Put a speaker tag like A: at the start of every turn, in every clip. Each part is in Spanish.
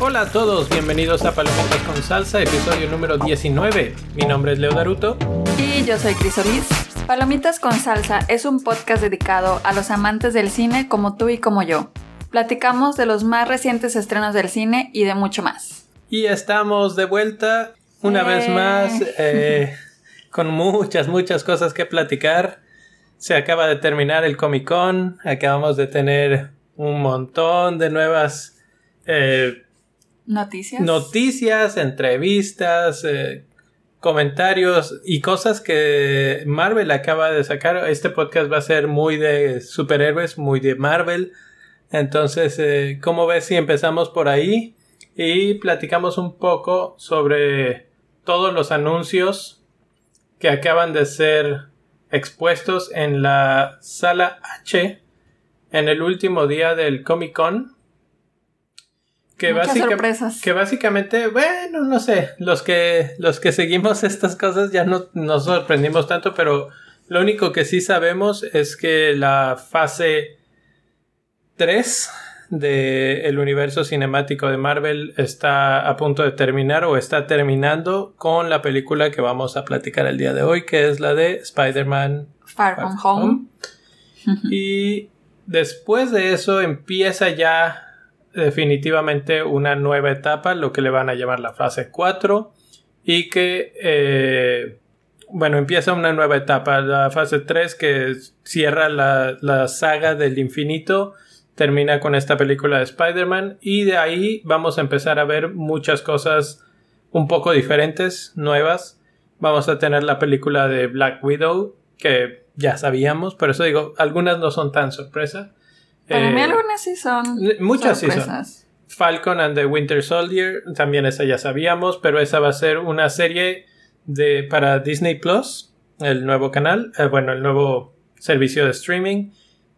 A: Hola a todos, bienvenidos a Palomitas con Salsa, episodio número 19. Mi nombre es Leo Daruto.
B: Y yo soy Cris Ortiz. Palomitas con Salsa es un podcast dedicado a los amantes del cine como tú y como yo. Platicamos de los más recientes estrenos del cine y de mucho más.
A: Y estamos de vuelta una vez más eh, con muchas, muchas cosas que platicar. Se acaba de terminar el Comic Con, acabamos de tener un montón de nuevas eh,
B: noticias.
A: Noticias, entrevistas, eh, comentarios y cosas que Marvel acaba de sacar. Este podcast va a ser muy de superhéroes, muy de Marvel. Entonces, eh, ¿cómo ves si empezamos por ahí? Y platicamos un poco sobre todos los anuncios que acaban de ser expuestos en la sala H en el último día del Comic Con.
B: Que,
A: que básicamente, bueno, no sé, los que, los que seguimos estas cosas ya no nos sorprendimos tanto, pero lo único que sí sabemos es que la fase 3 del universo cinemático de Marvel está a punto de terminar o está terminando con la película que vamos a platicar el día de hoy, que es la de Spider-Man
B: Far From Home.
A: y después de eso empieza ya definitivamente una nueva etapa, lo que le van a llamar la fase 4, y que, eh, bueno, empieza una nueva etapa, la fase 3 que cierra la, la saga del infinito termina con esta película de Spider-Man y de ahí vamos a empezar a ver muchas cosas un poco diferentes, nuevas. Vamos a tener la película de Black Widow que ya sabíamos, por eso digo, algunas no son tan sorpresa.
B: Para mí eh, algunas sí son.
A: Muchas sí son. Falcon and the Winter Soldier, también esa ya sabíamos, pero esa va a ser una serie de para Disney Plus, el nuevo canal, eh, bueno, el nuevo servicio de streaming,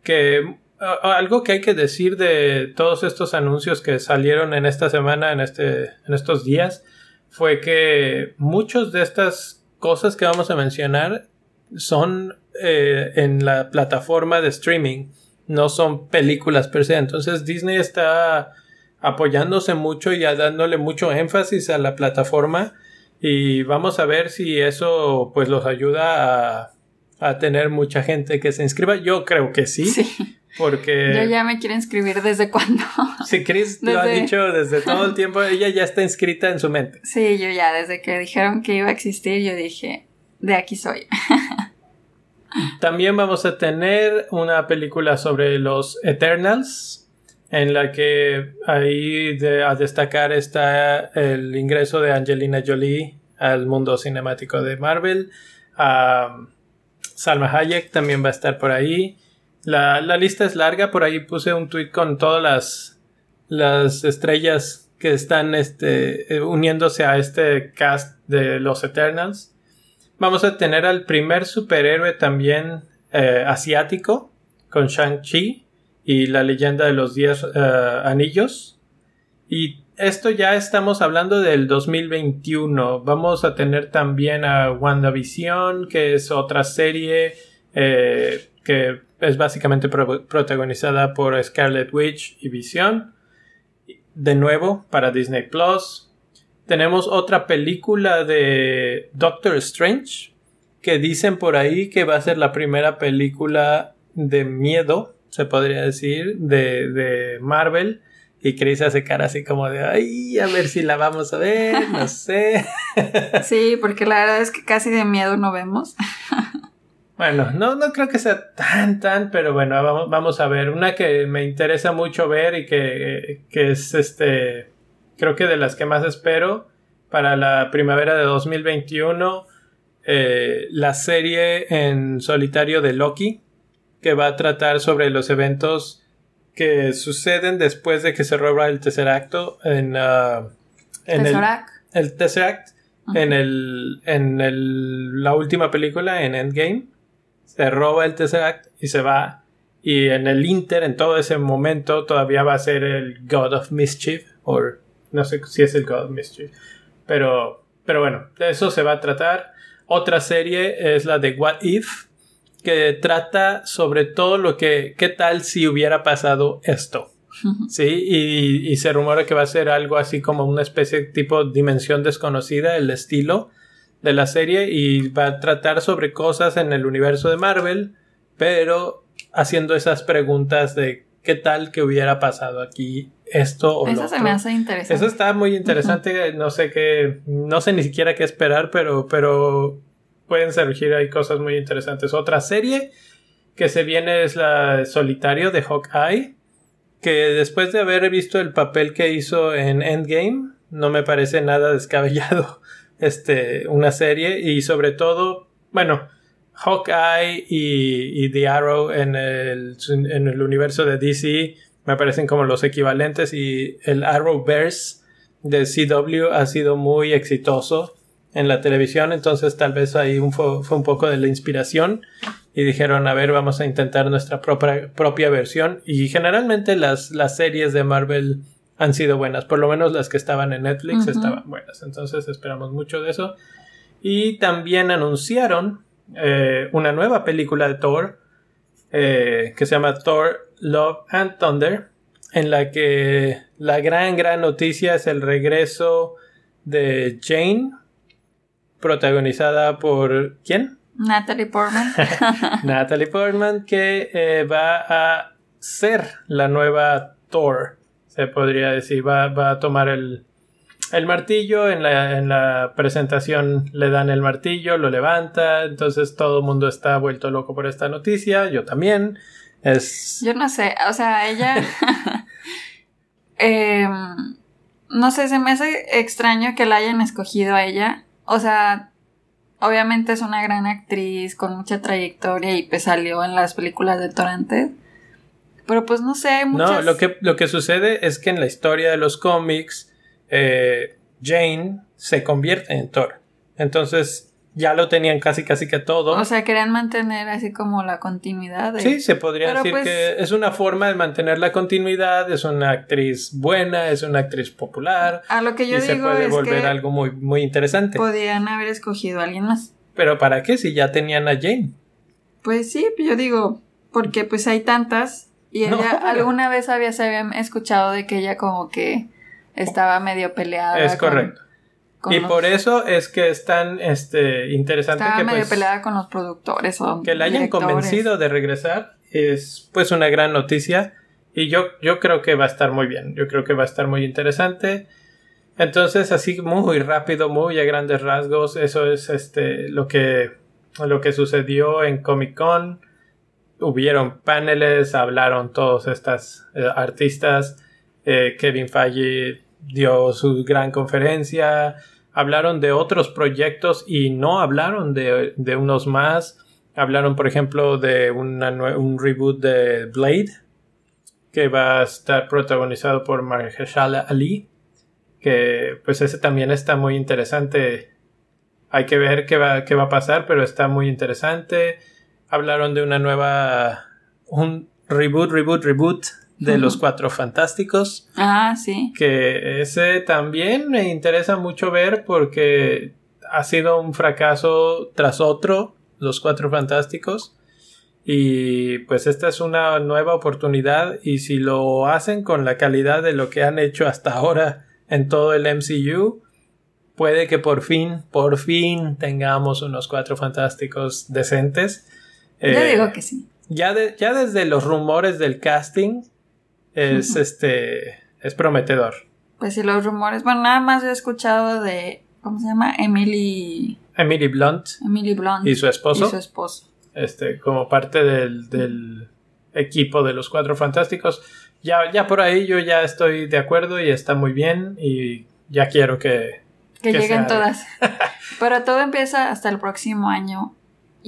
A: que algo que hay que decir de todos estos anuncios que salieron en esta semana, en, este, en estos días, fue que muchas de estas cosas que vamos a mencionar son eh, en la plataforma de streaming, no son películas per se. Entonces Disney está apoyándose mucho y dándole mucho énfasis a la plataforma y vamos a ver si eso pues los ayuda a, a tener mucha gente que se inscriba. Yo creo que sí.
B: sí.
A: Porque.
B: Yo ya me quiero inscribir desde cuándo.
A: Sí, Chris lo ha dicho desde todo el tiempo, ella ya está inscrita en su mente.
B: Sí, yo ya, desde que dijeron que iba a existir, yo dije, de aquí soy.
A: También vamos a tener una película sobre los Eternals, en la que ahí a destacar está el ingreso de Angelina Jolie al mundo cinemático de Marvel. Salma Hayek también va a estar por ahí. La, lista es larga, por ahí puse un tweet con todas las, las estrellas que están este, eh, uniéndose a este cast de los Eternals. Vamos a tener al primer superhéroe también eh, asiático con Shang-Chi y la leyenda de los 10 eh, anillos. Y esto ya estamos hablando del 2021. Vamos a tener también a WandaVision, que es otra serie que es básicamente protagonizada por Scarlet Witch y Vision. De nuevo, para Disney Plus. Tenemos otra película de Doctor Strange. Que dicen por ahí que va a ser la primera película de miedo, se podría decir, de, de Marvel. Y Chris hace cara así como de, ay, a ver si la vamos a ver, no sé.
B: Sí, porque la verdad es que casi de miedo no vemos.
A: Bueno, no, no creo que sea tan, tan, pero bueno, vamos, vamos a ver. Una que me interesa mucho ver y que, que, es este, creo que de las que más espero para la primavera de 2021, eh, la serie en solitario de Loki, que va a tratar sobre los eventos que suceden después de que se roba el tercer acto en, uh, en el, el Tesseract en, el, en el, la última película, en Endgame se roba el Tesseract y se va. Y en el Inter, en todo ese momento, todavía va a ser el God of Mischief. O no sé si es el God of Mischief. Pero, pero bueno, de eso se va a tratar. Otra serie es la de What If, que trata sobre todo lo que, qué tal si hubiera pasado esto. Sí, y, y, se rumora que va a ser algo así como una especie de tipo dimensión desconocida, el estilo de la serie, y va a tratar sobre cosas en el universo de Marvel, pero haciendo esas preguntas de qué tal que hubiera pasado aquí esto o
B: Eso se me hace interesante.
A: Eso está muy interesante, no sé qué, no sé ni siquiera qué esperar, pero, pero pueden surgir ahí cosas muy interesantes. Otra serie que se viene es la Solitario de Hawkeye, que después de haber visto el papel que hizo en Endgame, no me parece nada descabellado este, una serie y sobre todo, bueno, Hawkeye y, y The Arrow en el, en el universo de DC me parecen como los equivalentes y el Arrowverse de CW ha sido muy exitoso en la televisión, entonces tal vez ahí fue, un poco de la inspiración y dijeron, a ver, vamos a intentar nuestra propia, propia versión y generalmente las, las series de Marvel han sido buenas, por lo menos las que estaban en Netflix estaban buenas, entonces esperamos mucho de eso. Y también anunciaron eh, una nueva película de Thor eh, que se llama Thor Love and Thunder, en la que la gran, gran noticia es el regreso de Jane, protagonizada por ¿quién?
B: Natalie Portman.
A: Natalie Portman, que eh, va a ser la nueva Thor, se podría decir, va, va a tomar el, el martillo, en la, en la, presentación le dan el martillo, lo levanta, entonces todo el mundo está vuelto loco por esta noticia, yo también. Es...
B: Yo no sé, o sea, ella... Em, no sé, se me hace extraño que la hayan escogido a ella. O sea, obviamente es una gran actriz con mucha trayectoria y pues salió en las películas de Torrente. Pero pues no sé,
A: muchas... No, lo que, lo que sucede es que en la historia de los cómics eh, Jane se convierte en Thor. Entonces ya lo tenían casi casi que todo.
B: O sea, querían mantener así como la continuidad.
A: Sí, se podría decir pues que es una forma de mantener la continuidad, es una actriz buena, es una actriz popular.
B: A lo que yo
A: y
B: digo
A: se puede
B: es
A: volver
B: que
A: algo muy, muy interesante.
B: Podrían haber escogido a alguien más.
A: Pero ¿para qué si ya tenían a Jane?
B: Pues sí, yo digo, porque pues hay tantas y ella alguna vez había, se había escuchado de que ella como que estaba medio peleada.
A: Es correcto. y por eso es que es tan este, interesante
B: estaba
A: que
B: medio
A: pues,
B: peleada con los productores o
A: que la hayan
B: directores.
A: convencido de regresar es pues una gran noticia y yo, yo creo que va a estar muy bien, yo creo que va a estar muy interesante. Entonces, así muy rápido, muy a grandes rasgos, eso es este lo que lo que sucedió en Comic Con. Hubieron paneles, hablaron todos estas eh, artistas. Eh, Kevin Feige dio su gran conferencia. Hablaron de otros proyectos y no hablaron de, de unos más. Hablaron, por ejemplo, de una un reboot de Blade, que va a estar protagonizado por Mahershala Ali, que pues ese también está muy interesante. Hay que ver qué va, qué va a pasar, pero está muy interesante. Hablaron de una nueva, un reboot, reboot, reboot de los Cuatro Fantásticos
B: Ah, sí.
A: que ese también me interesa mucho ver porque ha sido un fracaso tras otro, los Cuatro Fantásticos. Y pues esta es una nueva oportunidad y si lo hacen con la calidad de lo que han hecho hasta ahora en todo el MCU, puede que por fin, por fin tengamos unos Cuatro Fantásticos decentes.
B: Yo
A: Eh,
B: digo que sí.
A: ya, de- ya desde los rumores del casting es este es prometedor.
B: Pues sí, los rumores. Bueno, nada más he escuchado de. ¿Cómo se llama? Emily.
A: Emily Blunt
B: Emily Blunt.
A: y su esposo,
B: Y su esposo.
A: este, como parte del, del equipo de los Cuatro Fantásticos. Ya, ya por ahí yo ya estoy de acuerdo y está muy bien y ya quiero que...
B: Que,
A: que
B: lleguen todas. Pero todo empieza hasta el próximo año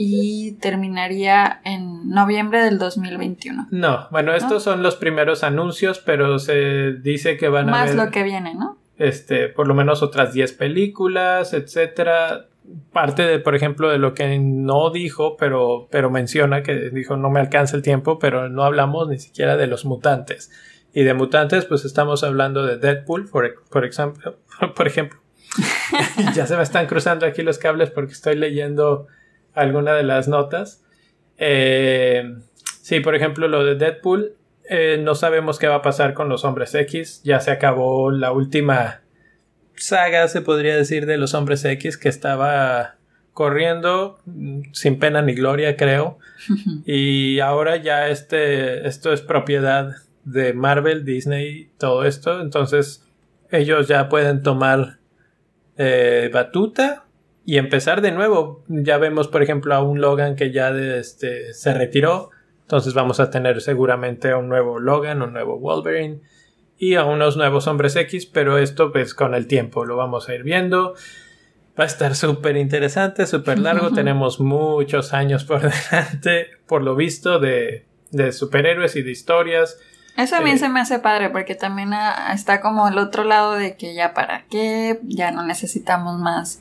B: y terminaría en noviembre del 2021.
A: No, bueno, estos son los primeros anuncios, pero se dice que van a
B: Más lo que viene, ¿no?
A: este, por lo menos otras 10 películas, etcétera. Parte de, por ejemplo, de lo que no dijo, pero, pero menciona que dijo no me alcanza el tiempo, pero no hablamos ni siquiera de los mutantes. Y de mutantes, pues estamos hablando de Deadpool, por, por ejemplo, por ejemplo, ya se me están cruzando aquí los cables porque estoy leyendo alguna de las notas. Eh, sí, por ejemplo, lo de Deadpool. Eh, no sabemos qué va a pasar con los hombres X. Ya se acabó la última saga, se podría decir, de los hombres X que estaba corriendo mm, sin pena ni gloria, creo. y ahora ya este, esto es propiedad de Marvel, Disney, todo esto. Entonces ellos ya pueden tomar eh, batuta y empezar de nuevo. Ya vemos, por ejemplo, a un Logan que ya este, se retiró. Entonces vamos a tener seguramente a un nuevo Logan, un nuevo Wolverine y a unos nuevos hombres X, pero esto pues con el tiempo lo vamos a ir viendo. Va a estar súper interesante, súper largo. Tenemos muchos años por delante, por lo visto, de, de superhéroes y de historias.
B: Eso a mí eh, se me hace padre porque también ah, está como el otro lado de que ya para qué, ya no necesitamos más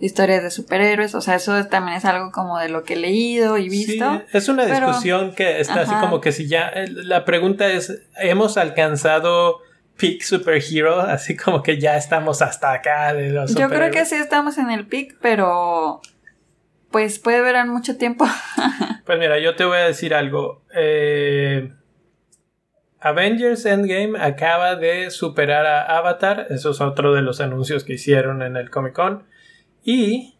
B: historias de superhéroes, o sea, eso también es algo como de lo que he leído y visto.
A: Sí, es una discusión que está así como que si ya, la pregunta es, ¿hemos alcanzado peak superhero? Así como que ya estamos hasta acá de los
B: Yo creo que sí estamos en el peak, pero pues puede durar mucho tiempo.
A: pues mira, yo te voy a decir algo. Eh, Avengers Endgame acaba de superar a Avatar, eso es otro de los anuncios que hicieron en el Comic Con, y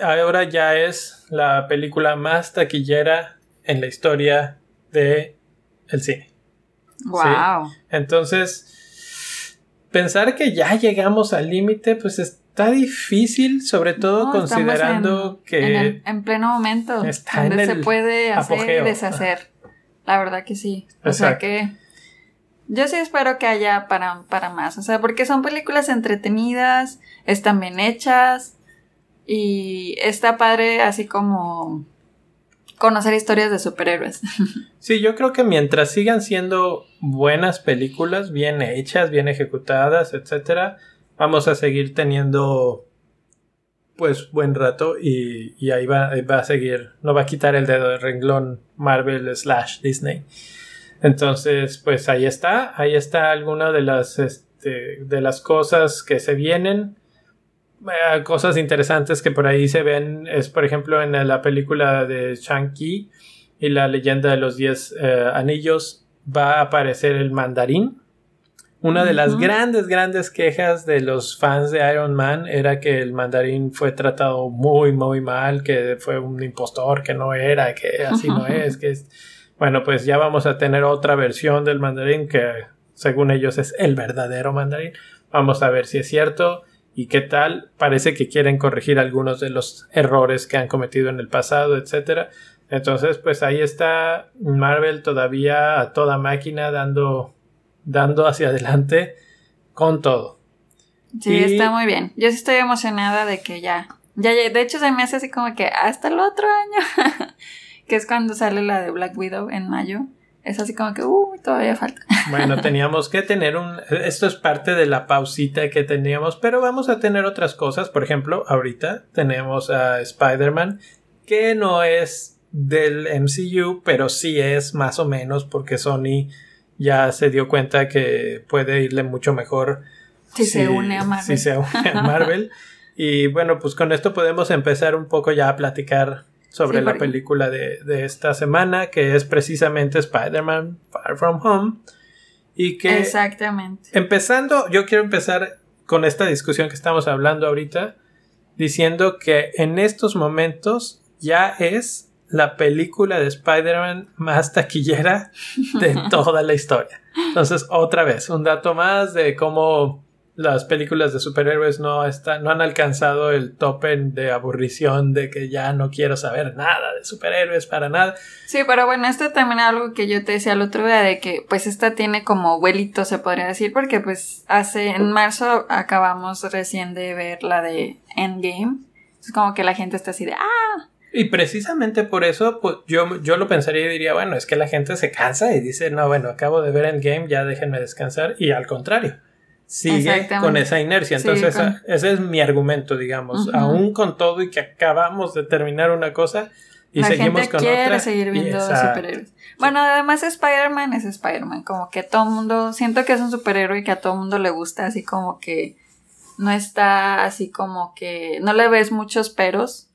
A: ahora ya es la película más taquillera en la historia de el cine. Wow. Entonces, pensar que ya llegamos al límite, pues está difícil, sobre todo considerando que
B: en, pleno momento está donde se puede hacer deshacer. La verdad que sí. O sea que yo sí espero que haya para, para más. O sea, porque son películas entretenidas, están bien hechas y está padre así como conocer historias de superhéroes.
A: Sí, yo creo que mientras sigan siendo buenas películas, bien hechas, bien ejecutadas, etcétera, vamos a seguir teniendo pues buen rato y, y ahí va, va, a seguir, no va a quitar el dedo de renglón Marvel slash Disney. Entonces, pues ahí está, ahí está alguna de las, este, de las cosas que se vienen. Eh, cosas interesantes que por ahí se ven es, por ejemplo, en la película de Shang-Chi y la leyenda de los 10 eh, anillos va a aparecer el mandarín. Una de las grandes, grandes quejas de los fans de Iron Man era que el mandarín fue tratado muy, muy mal, que fue un impostor, que no era, que así no es, que es... Bueno, pues ya vamos a tener otra versión del mandarín que según ellos es el verdadero mandarín. Vamos a ver si es cierto y qué tal. Parece que quieren corregir algunos de los errores que han cometido en el pasado, etcétera. Entonces, pues ahí está Marvel todavía a toda máquina dando dando hacia adelante con todo.
B: Sí, está muy bien. Yo sí estoy emocionada de que ya, ya, de hecho se me hace así como que hasta el otro año, que es cuando sale la de Black Widow en mayo. Es así como que, uh, todavía falta.
A: Bueno, teníamos que tener un... Esto es parte de la pausita que teníamos, pero vamos a tener otras cosas. Por ejemplo, ahorita tenemos a Spider-Man, que no es del MCU, pero sí es más o menos porque Sony ya se dio cuenta que puede irle mucho mejor
B: si, se une a Marvel.
A: Si se une a Marvel. y bueno, pues con esto podemos empezar un poco ya a platicar sobre la película de, de, esta semana, que es precisamente Spider-Man Far From Home. Y que...
B: Exactamente.
A: Empezando, yo quiero empezar con esta discusión que estamos hablando ahorita, diciendo que en estos momentos ya es la película de Spider-Man más taquillera de toda la historia. Entonces, otra vez, un dato más de cómo las películas de superhéroes no, están, no han alcanzado el tope de aburrición de que ya no quiero saber nada de superhéroes para nada.
B: Sí, pero bueno, esto también es algo que yo te decía el otro día de que pues esta tiene como vuelito se podría decir porque pues hace en marzo acabamos recién de ver la de Endgame. Es como que la gente está así de ah,
A: y precisamente por eso, pues, yo, yo lo pensaría y diría, bueno, es que la gente se cansa y dice, no, bueno, acabo de ver Endgame, ya déjenme descansar. Y al contrario, sigue con esa inercia. Entonces, ese es mi argumento, digamos. Aún con todo y que acabamos de terminar una cosa y seguimos con quiere
B: seguir viendo superhéroes. Bueno, además Spider-Man es Spider-Man, como que todo el mundo, siento que es un superhéroe y que a todo el mundo le gusta, así como que no está así como que no le ves muchos peros.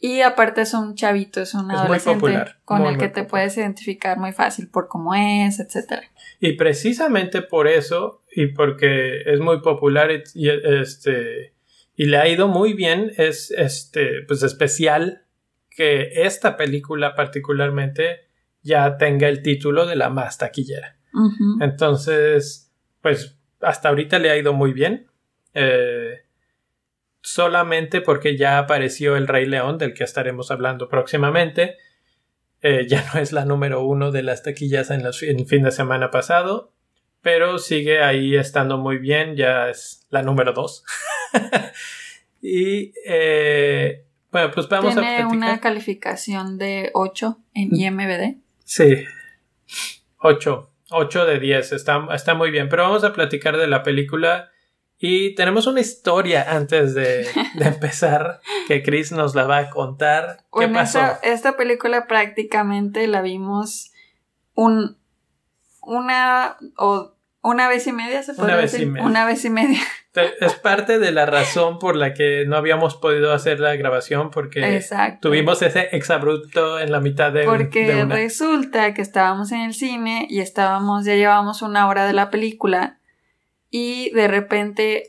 B: Y aparte es un chavito, es un adolescente con el que te puedes identificar muy fácil por cómo es, etcétera.
A: Y precisamente por eso, y porque es muy popular y, este y le ha ido muy bien, es este pues especial que esta película particularmente ya tenga el título de la más taquillera. Entonces, pues hasta ahorita le ha ido muy bien. Eh, solamente porque ya apareció el Rey León, del que estaremos hablando próximamente. Eh, ya no es la número uno de las taquillas en, el fin de semana pasado, pero sigue ahí estando muy bien, ya es la número dos. y eh, bueno, pues vamos
B: a Tiene una calificación de 8 en mm. IMBD.
A: Sí, 8. 8 de 10, está, está muy bien. Pero vamos a platicar de la película. Y tenemos una historia antes de, empezar que Chris nos la va a contar. ¿Qué pasó?
B: Esta, película prácticamente la vimos un, una o una vez y media, se puede una decir. Vez y media. Una vez y media.
A: Es parte de la razón por la que no habíamos podido hacer la grabación porque tuvimos ese exabrupto en la mitad de
B: Porque resulta que estábamos en el cine y estábamos, ya llevábamos una hora de la película y de repente,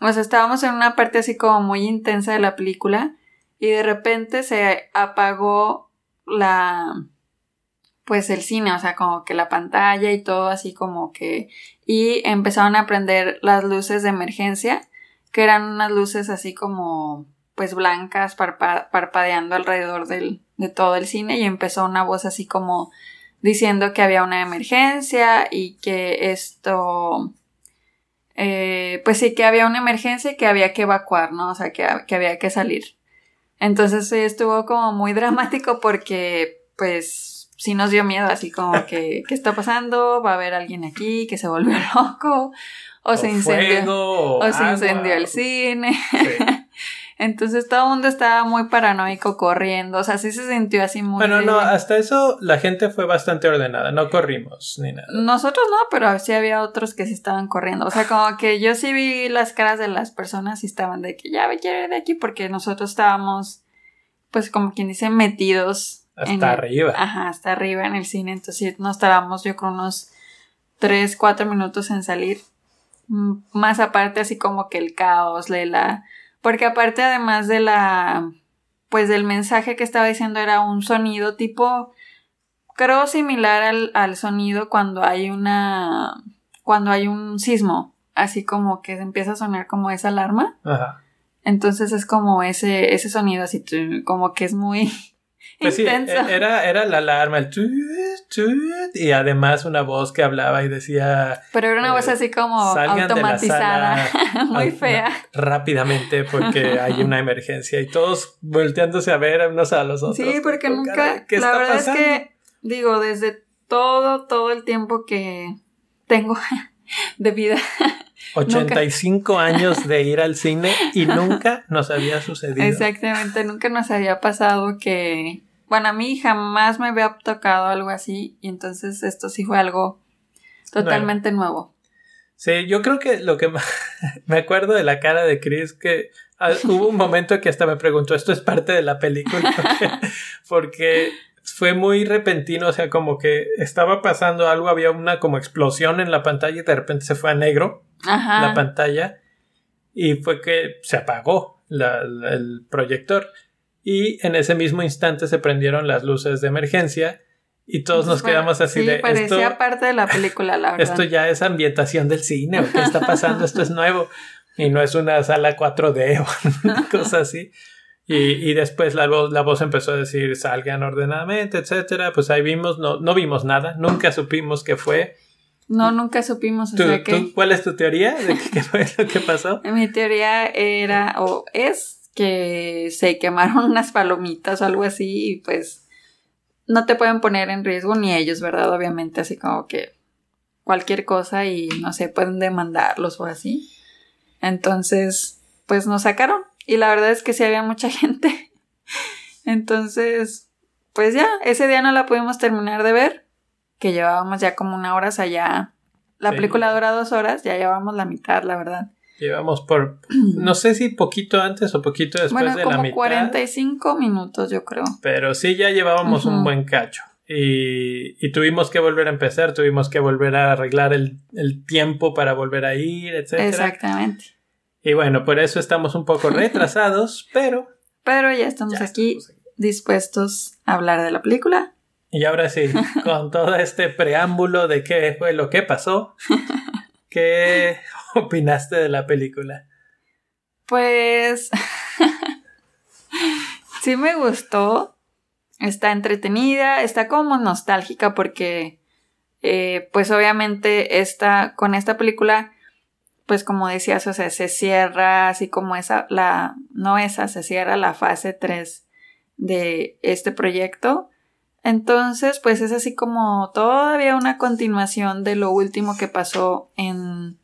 B: o sea, estábamos en una parte así como muy intensa de la película y de repente se apagó la pues el cine, o sea, como que la pantalla y todo así como que... Y empezaron a prender las luces de emergencia, que eran unas luces así como pues blancas parpadeando alrededor del, de todo el cine y empezó una voz así como diciendo que había una emergencia y que esto eh, pues sí que había una emergencia y que había que evacuar, ¿no? O sea, que, que había que salir. Entonces sí estuvo como muy dramático porque pues sí nos dio miedo, así como que, ¿qué está pasando? ¿Va a haber alguien aquí que se volvió loco? O, se incendió. o, se incendió el cine. Entonces todo el mundo estaba muy paranoico corriendo, o sea, sí se sintió así muy...
A: Bueno, no, hasta eso la gente fue bastante ordenada, no corrimos ni nada.
B: Nosotros no, pero sí había otros que sí estaban corriendo, o sea, como que yo sí vi las caras de las personas y estaban de que ya me quiero ir de aquí porque nosotros estábamos, pues como quien dice, metidos
A: hasta arriba.
B: Ajá, hasta arriba en el cine. Entonces nos tardamos yo con unos 3, 4 minutos en salir. Más aparte así como que el caos, la... Porque aparte además de la... Pues del mensaje que estaba diciendo era un sonido tipo... Creo similar al, al sonido cuando hay una... Cuando hay un sismo. Así como que empieza a sonar como esa alarma. Ajá. Entonces es como ese, ese sonido así como que es muy
A: pues sí, e-, era, era la alarma, el y además una voz que hablaba y decía...
B: Pero era una voz eh, así como automatizada, muy fea.
A: Rápidamente porque hay una emergencia y todos volteándose a ver unos a los otros.
B: Sí, porque nunca... la verdad es que, digo, desde todo, todo el tiempo que tengo de vida...
A: 85 años de ir al cine y nunca nos había sucedido.
B: Exactamente, nunca nos había pasado que bueno, a mí jamás me había tocado algo así y entonces esto sí fue algo totalmente nuevo.
A: Sí, yo creo que lo que me acuerdo de la cara de Chris que ah, hubo un momento que hasta me preguntó, ¿esto es parte de la película? porque fue muy repentino, o sea, como que estaba pasando algo, había una como explosión en la pantalla y de repente se fue a negro la pantalla y fue que se apagó el proyector y en ese mismo instante se prendieron las luces de emergencia y todos nos quedamos así de
B: parecía parte de la película la verdad
A: esto ya es ambientación del cine o qué está pasando esto es nuevo y no es una sala 4D o cosa así y, y después la voz, la voz empezó a decir salgan ordenadamente etcétera pues ahí vimos no, no vimos nada nunca supimos qué fue
B: no, nunca supimos.
A: ¿Cuál es tu teoría de qué fue lo que pasó?
B: Mi teoría era o es que se quemaron unas palomitas o algo así y pues no te pueden poner en riesgo ni ellos, ¿verdad? Obviamente, así como que cualquier cosa y no sé, pueden demandarlos o así. Entonces, pues nos sacaron y la verdad es que sí había mucha gente. Entonces, pues ya, ese día no la pudimos terminar de ver, que llevábamos ya como una hora, ya la película dura dos horas, ya llevamos la mitad, la verdad.
A: Llevamos por, no sé si poquito antes o poquito después de la mitad.
B: 45 minutos, yo creo.
A: Pero sí, ya llevábamos un buen cacho. Y, y, tuvimos que volver a empezar, tuvimos que volver a arreglar el, el tiempo para volver a ir, etc.
B: Exactamente.
A: Y bueno, por eso estamos un poco retrasados, pero...
B: Pero ya estamos aquí dispuestos a hablar de la película.
A: Y ahora sí, con todo este preámbulo de qué fue lo que pasó, ¿qué opinaste de la película?
B: Pues sí me gustó, está entretenida, está como nostálgica porque eh, pues obviamente esta, con esta película pues como decías, o sea, se cierra así como esa, la, no esa, se cierra la fase 3 de este proyecto. Entonces, pues es así como todavía una continuación de lo último que pasó en,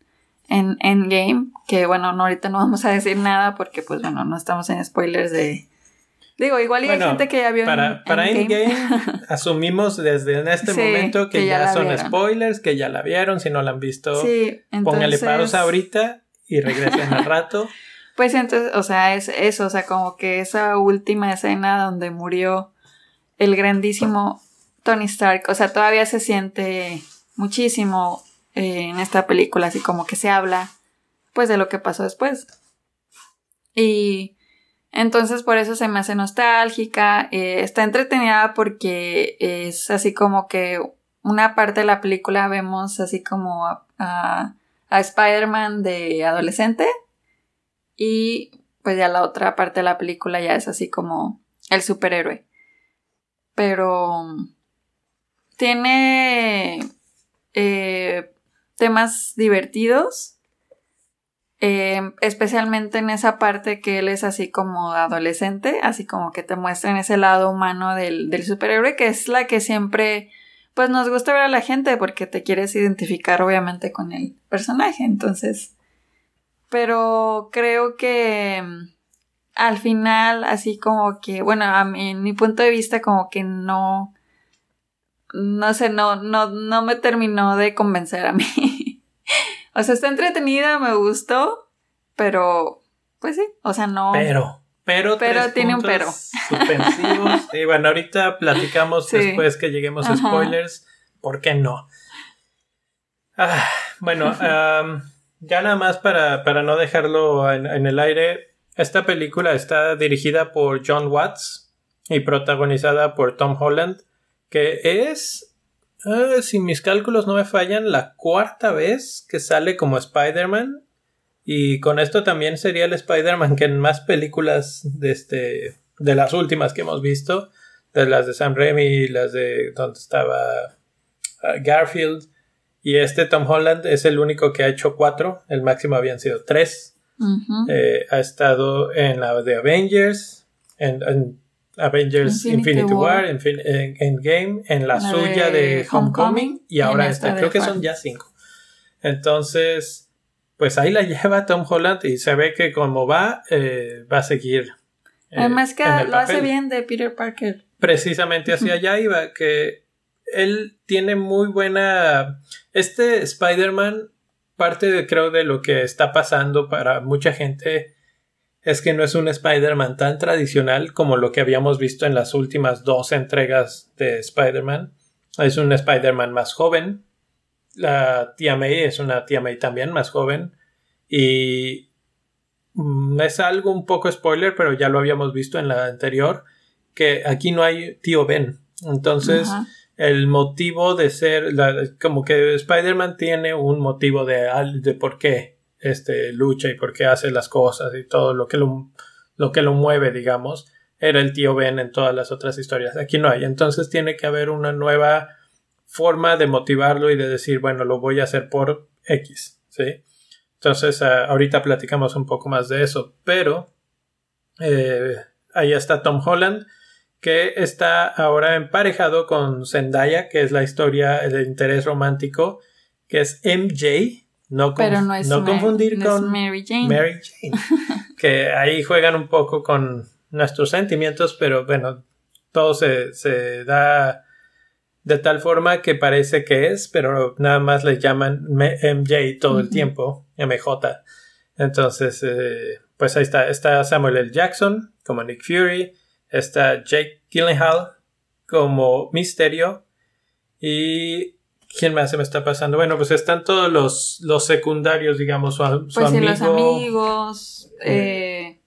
B: en Endgame, que bueno, no, ahorita no vamos a decir nada porque pues bueno, no estamos en spoilers de, Digo, igual hay gente que ya vio.
A: Para, para Endgame, asumimos desde en este momento que, ya, son spoilers, que ya la vieron. Si no la han visto, sí, póngale pausa ahorita y regresen al rato.
B: Pues entonces, o sea, es eso, o sea, como que esa última escena donde murió el grandísimo Tony Stark, o sea, todavía se siente muchísimo eh, en esta película, así como que se habla, pues, de lo que pasó después. Y entonces por eso se me hace nostálgica. Eh, está entretenida porque es así como que una parte de la película vemos así como a, a, Spider-Man de adolescente y pues ya la otra parte de la película ya es así como el superhéroe. Pero tiene eh, temas divertidos Em, especialmente en esa parte que él es así como adolescente, así como que te muestran ese lado humano del, del superhéroe, que es la que siempre pues nos gusta ver a la gente porque te quieres identificar obviamente con el personaje, entonces, pero creo que em, al final así como que, bueno, a mí, en mi punto de vista como que no, no sé, no, no, no me terminó de convencer a mí. O sea, está entretenida, me gustó, pero pues sí, o sea, no.
A: Pero, pero,
B: pero tiene un pero.
A: Suspensivos. y bueno, ahorita platicamos después que lleguemos a spoilers. ¿Por qué no? Ah, bueno, ya nada más para, para no dejarlo en, en, el aire. Esta película está dirigida por John Watts y protagonizada por Tom Holland, que es Ah, si mis cálculos no me fallan, la cuarta vez que sale como Spider-Man. Y con esto también sería el Spider-Man que en más películas de este. de las últimas que hemos visto. De las de Sam Raimi, las de donde estaba ah, Garfield. Y este Tom Holland es el único que ha hecho cuatro. El máximo habían sido tres. Eh, ha estado en la de Avengers. en Avengers Infinity, War, en Endgame, en la, suya de, Homecoming, y ahora esta, creo que son ya cinco. Entonces, pues ahí la lleva Tom Holland y se ve que como va, eh, va a seguir.
B: Eh, Además que lo hace bien de Peter Parker.
A: Precisamente hacia allá iba, que él tiene muy buena... Este Spider-Man, parte de creo de lo que está pasando para mucha gente es que no es un Spider-Man tan tradicional como lo que habíamos visto en las últimas dos entregas de Spider-Man. Es un Spider-Man más joven. La tía May es una tía May también más joven. Y mm, es algo un poco spoiler, pero ya lo habíamos visto en la anterior, que aquí no hay tío Ben. Entonces, el motivo de ser, como que Spider-Man tiene un motivo de, de por qué este, lucha y por qué hace las cosas y todo lo que lo, lo que lo mueve, digamos, era el tío Ben en todas las otras historias. Aquí no hay. Entonces tiene que haber una nueva forma de motivarlo y de decir, bueno, lo voy a hacer por X, ¿sí? Entonces, ah, ahorita platicamos un poco más de eso, pero eh, ahí está Tom Holland, que está ahora emparejado con Zendaya, que es la historia de interés romántico, que es MJ, no, confundir con
B: Mary Jane.
A: Mary Jane. que ahí juegan un poco con nuestros sentimientos, pero bueno, todo se, da de tal forma que parece que es, pero nada más le llaman MJ todo el tiempo, MJ. Entonces, eh, pues ahí está. Está Samuel L. Jackson como Nick Fury. Está Jake Gyllenhaal como Misterio. Y ¿Quién más se me está pasando? Bueno, pues están todos los, los secundarios, digamos, su, su
B: Pues sí,
A: amigo.
B: los amigos. eh,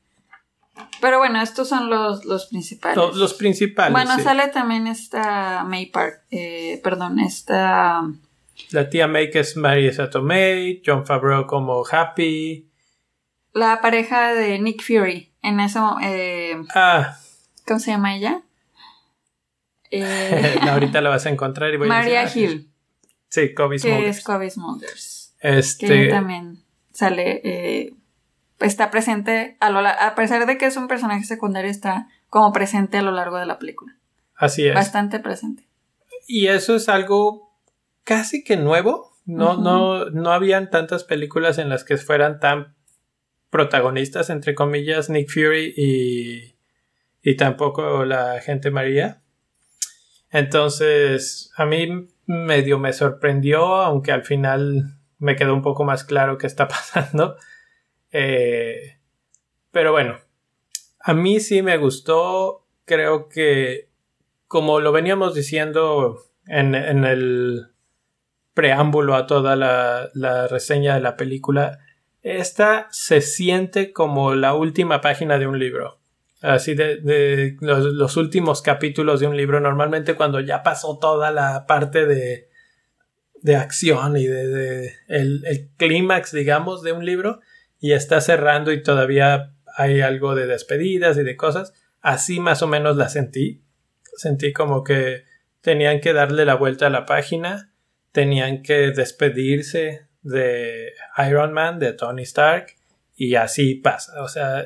B: pero bueno, estos son los, los principales.
A: Los, los principales.
B: bueno,
A: sí.
B: sale también esta May Park. eh, perdón, esta.
A: La tía May que es Marisa Tomei, John Favreau como Happy.
B: La pareja de Nick Fury. En eso. eh,
A: Ah,
B: ¿Cómo se llama ella? Eh,
A: ahorita la vas a encontrar y voy a decir, ah,
B: Hill,
A: Sí,
B: que
A: Smulders.
B: es Kobe Smulders.
A: Este,
B: Que también sale. eh, está presente. A, lo, a pesar de que es un personaje secundario, está como presente a lo largo de la película.
A: así es.
B: Bastante presente.
A: Y eso es algo casi que nuevo. No, no, no habían tantas películas en las que fueran tan protagonistas, entre comillas, Nick Fury y, y tampoco la gente María. Entonces, a mí medio me sorprendió, aunque al final me quedó un poco más claro qué está pasando. Eh, pero bueno, a mí sí me gustó. Creo que, como lo veníamos diciendo en, en el preámbulo a toda la, la reseña de la película, esta se siente como la última página de un libro. Así de, de los, últimos capítulos de un libro. Normalmente cuando ya pasó toda la parte de, de acción y de, de el, el clímax, digamos, de un libro y está cerrando y todavía hay algo de despedidas y de cosas. Así más o menos la sentí. Sentí como que tenían que darle la vuelta a la página, tenían que despedirse de Iron Man, de Tony Stark, y así pasa. O sea,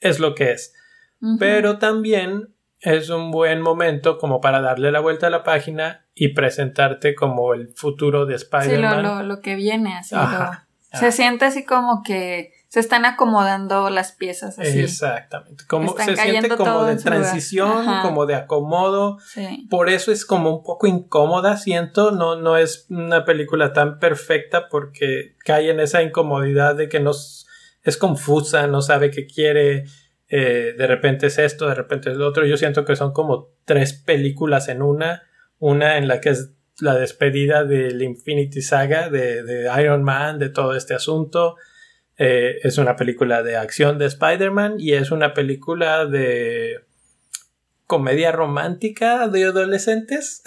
A: es lo que es. Pero también es un buen momento como para darle la vuelta a la página y presentarte como el futuro de
B: Sí, lo,
A: Spider-Man.
B: lo, lo que viene, así.
A: Ajá,
B: lo- se siente así como que se están acomodando las piezas así.
A: Exactamente. Como,
B: Están
A: se siente como de transición, como de acomodo.
B: Sí.
A: Por eso es como un poco incómoda, siento. No, no es una película tan perfecta porque cae en esa incomodidad de que no s- es confusa, no sabe qué quiere. Eh, de repente es esto, de repente es lo otro. Yo siento que son como tres películas en una. Una en la que es la despedida del Infinity Saga de, de Iron Man, de todo este asunto. Eh, es una película de acción de Spider-Man y es una película de comedia romántica de adolescentes.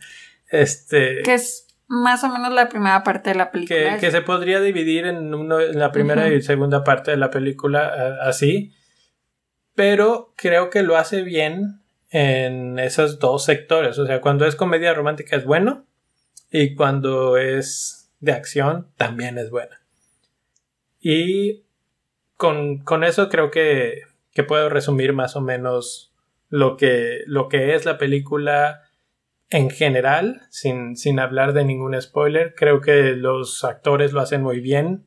A: este.
B: Que es más o menos la primera parte de la película.
A: que, que se podría dividir en, uno, en la primera y segunda parte de la película eh, así. Pero creo que lo hace bien en esos dos sectores. O sea, cuando es comedia romántica es bueno. Y cuando es de acción también es buena. Y con, con eso creo que, que puedo resumir más o menos lo que, lo que es la película en general, sin, sin hablar de ningún spoiler. Creo que los actores lo hacen muy bien.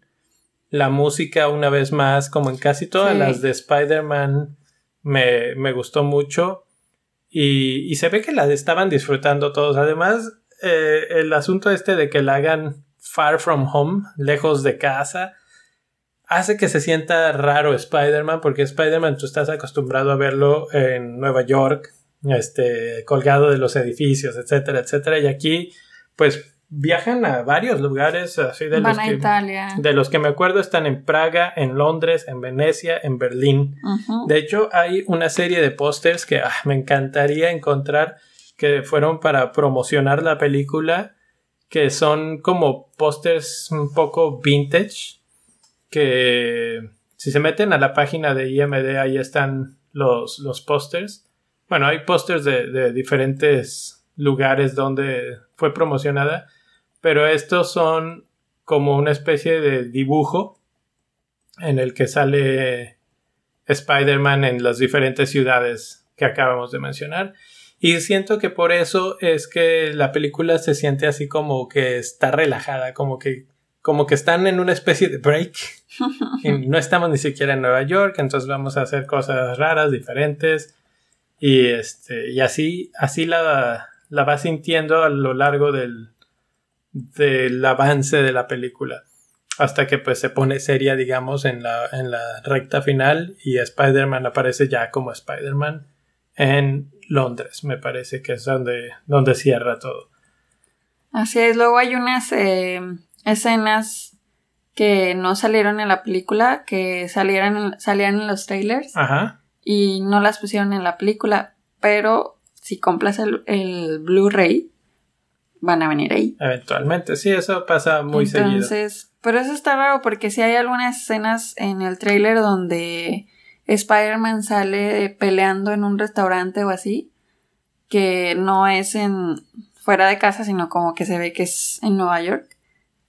A: La música, una vez más, como en casi todas
B: Sí.
A: las de Spider-Man, me, me gustó mucho. Y, y se ve que la estaban disfrutando todos. Además, eh, el asunto este de que la hagan far from home, lejos de casa, hace que se sienta raro Spider-Man, porque Spider-Man tú estás acostumbrado a verlo en Nueva York, este, colgado de los edificios, etcétera, etcétera, y aquí, pues, viajan a varios lugares, así de
B: Van
A: los
B: a
A: que,
B: Italia.
A: de los que me acuerdo están en Praga, en Londres, en Venecia, en Berlín. De hecho, hay una serie de pósters que ah, me encantaría encontrar que fueron para promocionar la película, que son como pósters un poco vintage, que si se meten a la página de IMD, ahí están los, los pósters. Bueno, hay pósters de, de diferentes lugares donde fue promocionada, pero estos son como una especie de dibujo en el que sale Spider-Man en las diferentes ciudades que acabamos de mencionar. Y siento que por eso es que la película se siente así como que está relajada, como que, como que están en una especie de break. y no estamos ni siquiera en Nueva York, entonces vamos a hacer cosas raras, diferentes. Y este, y así, así la, la va sintiendo a lo largo del, del avance de la película. hasta que pues se pone seria, digamos, en la, en la recta final y Spider-Man aparece ya como Spider-Man en Londres, me parece que es donde, donde cierra todo.
B: Así es, luego hay unas eh, escenas que no salieron en la película, que salieron, salían en los trailers
A: Ajá.
B: y no las pusieron en la película, pero si compras el, el Blu-ray, van a venir ahí.
A: Eventualmente, sí, eso pasa muy seguido.
B: Entonces, pero eso está raro porque si hay algunas escenas en el trailer donde Spider-Man sale peleando en un restaurante o así, que no es en fuera de casa, sino como que se ve que es en Nueva York.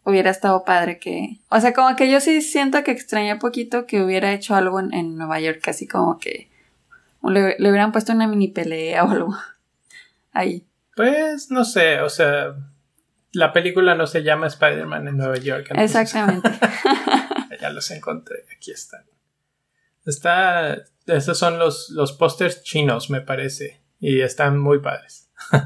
B: Hubiera estado padre que... O sea, como que yo sí siento que extrañé poquito que hubiera hecho algo en, en Nueva York, así como que le, le hubieran puesto una mini pelea o algo ahí.
A: Pues no sé, o sea, la película no se llama Spider-Man en Nueva York. entonces-
B: Exactamente.
A: ya los encontré, aquí están. Está, esos son los, los pósters chinos, me parece, y están muy padres.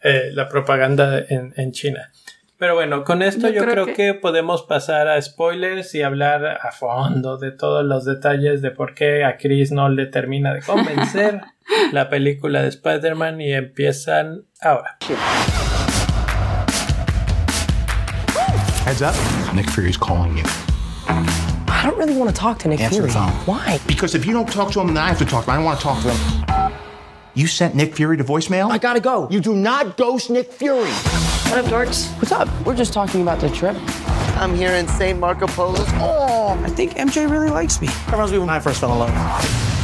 A: Eh, la propaganda en, en China. Pero bueno, con esto yo,
B: Yo
A: creo,
B: creo
A: que... podemos pasar a spoilers y hablar a fondo de todos los detalles de por qué a Chris no le termina de convencer la película de Spider-Man y empiezan ahora.
C: Heads up.
D: Nick Fury's calling you.
E: I don't really want to talk to Nick
D: Answer
E: Fury.
D: the phone.
E: Why?
C: Because if you don't talk to him, then I have to talk to him. I don't want to talk to him. You sent Nick Fury to voicemail?
E: I gotta go.
C: You do not ghost Nick Fury.
E: What up, dorks? What's up? We're just talking about the trip.
F: I'm here in St. Marco Polo.
E: Oh, I think MJ really likes me.
C: That reminds me when I first fell in love.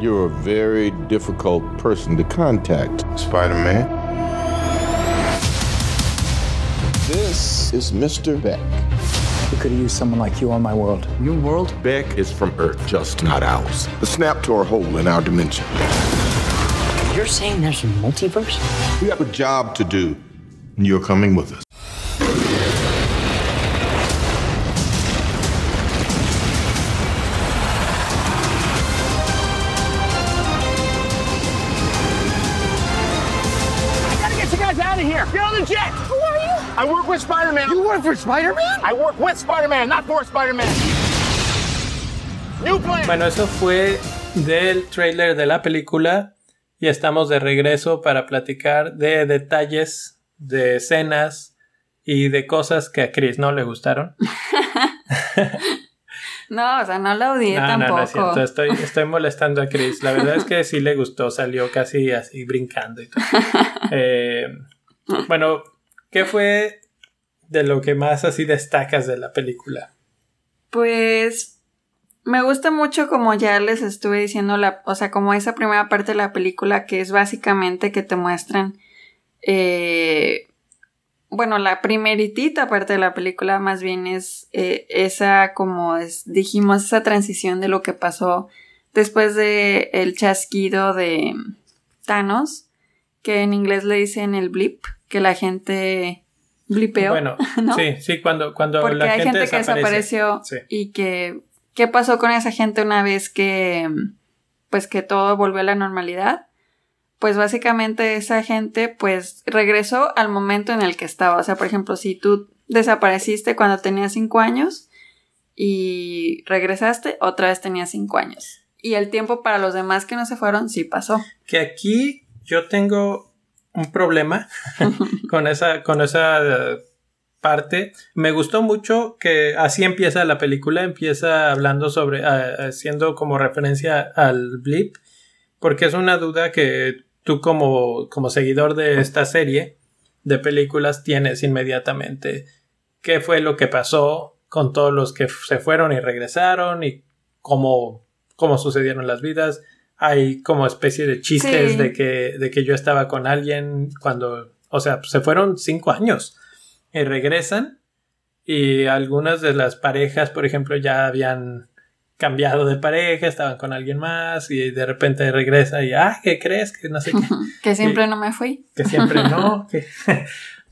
G: You're a very difficult person to contact, Spider Man. This is Mr. Beck.
D: We could have used someone like you on my world.
C: Your world?
G: Beck is from Earth, just not ours. The snap tore a hole in our dimension.
E: You're saying there's a multiverse?
G: We have a job to do, and you're coming with us.
C: Jet. Who are you? I work with Spider-Man.
E: You work for Spider-Man?
C: I work with Spider-Man, not for Spider-Man. New plan.
A: Bueno, eso fue del trailer de la película y estamos de regreso para platicar de detalles, de escenas y de cosas que a Chris no le gustaron.
B: No, o sea, no la odié
A: No, no,
B: tampoco.
A: no es cierto, estoy, estoy molestando a Chris. La verdad es que sí le gustó, salió casi así brincando y todo. Eh, bueno, ¿qué fue de lo que más así destacas de la película?
B: Pues me gusta mucho como ya les estuve diciendo la, o sea, como esa primera parte de la película que es básicamente que te muestran eh, bueno, la primeritita parte de la película más bien es eh, esa, como es- dijimos, esa transición de lo que pasó después de el chasquido de Thanos, que en inglés le dicen el blip, que la gente blipeó.
A: Bueno,
B: ¿no?
A: sí, sí, cuando, cuando
B: Porque
A: la
B: hay
A: gente,
B: gente que desapareció
A: Sí.
B: y que qué pasó con esa gente una vez que pues que todo volvió a la normalidad. Pues básicamente esa gente pues regresó al momento en el que estaba. O sea, por ejemplo, si tú desapareciste cuando tenías cinco años y regresaste, otra vez tenías cinco años. Y el tiempo para los demás que no se fueron sí pasó.
A: que aquí yo tengo un problema con esa, con esa eh, parte. Me gustó mucho que así empieza la película, empieza hablando sobre, eh, haciendo como referencia al blip, porque es una duda que tú como, como seguidor de esta serie de películas tienes inmediatamente. ¿Qué fue lo que pasó con todos los que se fueron y regresaron y cómo, cómo sucedieron las vidas? Hay como especie de chistes
B: Sí.
A: de que, de que yo estaba con alguien cuando, o sea, se fueron cinco años y regresan y algunas de las parejas, por ejemplo, ya habían cambiado de pareja, estaban con alguien más y de repente regresa y, ah, ¿qué crees? Que no sé qué,
B: Que siempre no me fui.
A: que siempre no, que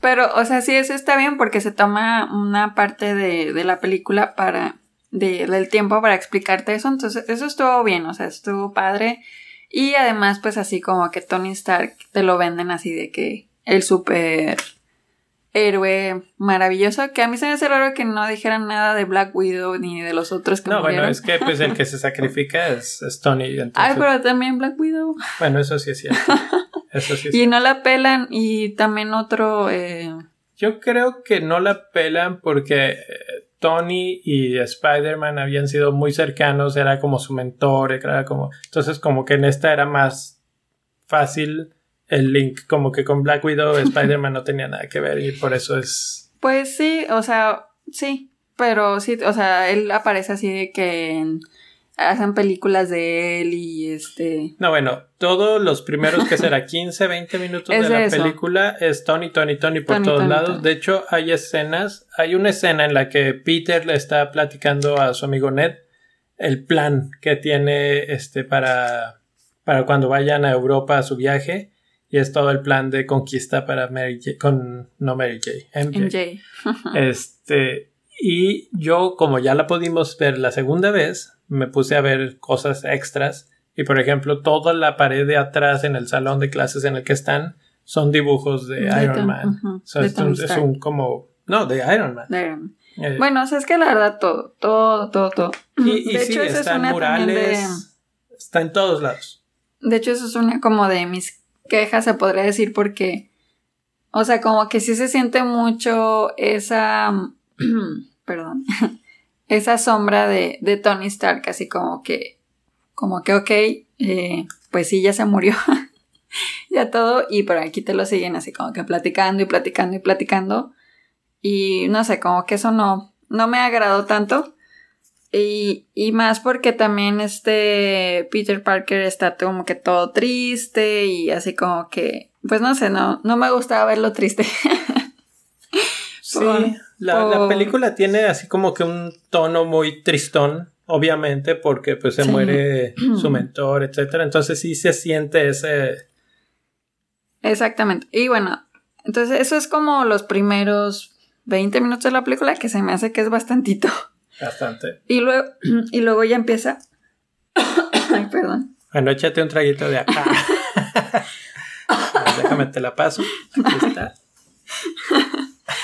B: Pero, o sea, sí, eso está bien porque se toma una parte de, de la película para. De, del tiempo para explicarte eso. Entonces, eso estuvo bien, o sea, estuvo padre. Y además, pues así como que Tony Stark te lo venden así de que el super héroe maravilloso, que a mí se me hace raro que no dijeran nada de Black Widow ni de los otros que
A: No, bueno,
B: murieron.
A: es que pues el que se sacrifica es, es Tony. entonces-
B: Ay, pero también Black Widow.
A: Bueno, eso sí es cierto. Eso sí es
B: Y no la pelan y también otro... eh,
A: Yo creo que no la pelan porque eh, Tony y Spider-Man habían sido muy cercanos, era como su mentor, era como... Entonces como que en esta era más fácil el link, como que con Black Widow Spider-Man no tenía nada que ver y por eso es...
B: Pues sí, o sea, sí, pero sí, o sea, él aparece así de que en- hacen películas de él y este...
A: No, bueno, todos los primeros que será 15, 20 minutos
B: Es
A: de la
B: eso.
A: película es Tony, Tony, Tony por
B: Tony,
A: todos
B: Tony,
A: lados.
B: Tony.
A: De hecho, hay escenas, hay una escena en la que Peter le está platicando a su amigo Ned el plan que tiene este para, para cuando vayan a Europa a su viaje. Y es todo el plan de conquista para Mary J. Con, no Mary J. MJ.
B: MJ.
A: Este, y yo, como ya la pudimos ver la segunda vez, me puse a ver cosas extras. Y por ejemplo, toda la pared de atrás en el salón de clases en el que están son dibujos de,
B: De
A: Iron
B: Tom-
A: Man.
B: ujú,
A: O sea,
B: de
A: es, un, es
B: Stark.
A: un como. No, de Iron Man.
B: de-
A: Eh,
B: Bueno, o sea, es que la verdad todo, todo, todo, todo.
A: y, y
B: de
A: sí,
B: hecho,
A: están murales. Está en todos lados.
B: De hecho, eso es una como de mis quejas, se podría decir, porque, o sea, como que sí se siente mucho esa, perdón, esa sombra de, de Tony Stark, así como que, como que, ok, eh, pues sí, ya se murió, ya todo, y por aquí te lo siguen así como que platicando y platicando y platicando, y no sé, como que eso no, no me agradó tanto. Y, y más porque también este Peter Parker está como que todo triste y así como que, pues no sé, no, no me gustaba verlo triste.
A: Sí,
B: Por-
A: la, la película tiene así como que un tono muy tristón, obviamente, porque pues se
B: Sí.
A: muere su mentor, etcétera. Entonces sí se siente ese.
B: Exactamente. Y bueno, entonces eso es como los primeros 20 minutos de la película que se me hace que es bastantito.
A: Bastante.
B: Y luego, y luego ya empieza... Ay, perdón.
A: Bueno, échate un traguito de acá. Déjame te la paso. Ahí está.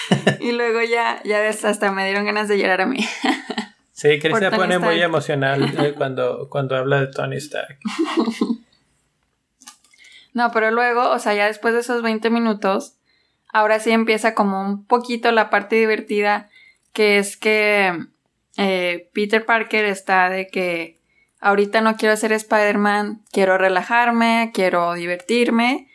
B: Y luego ya, ya hasta me dieron ganas de llorar a mí.
A: Sí, Chris se pone muy emocional eh, cuando, cuando habla de Tony Stark.
B: No, pero luego, o sea, ya después de esos 20 minutos, ahora sí empieza como un poquito la parte divertida, que es que eh, Peter Parker está de que ahorita no quiero ser Spider-Man, quiero relajarme, quiero divertirme,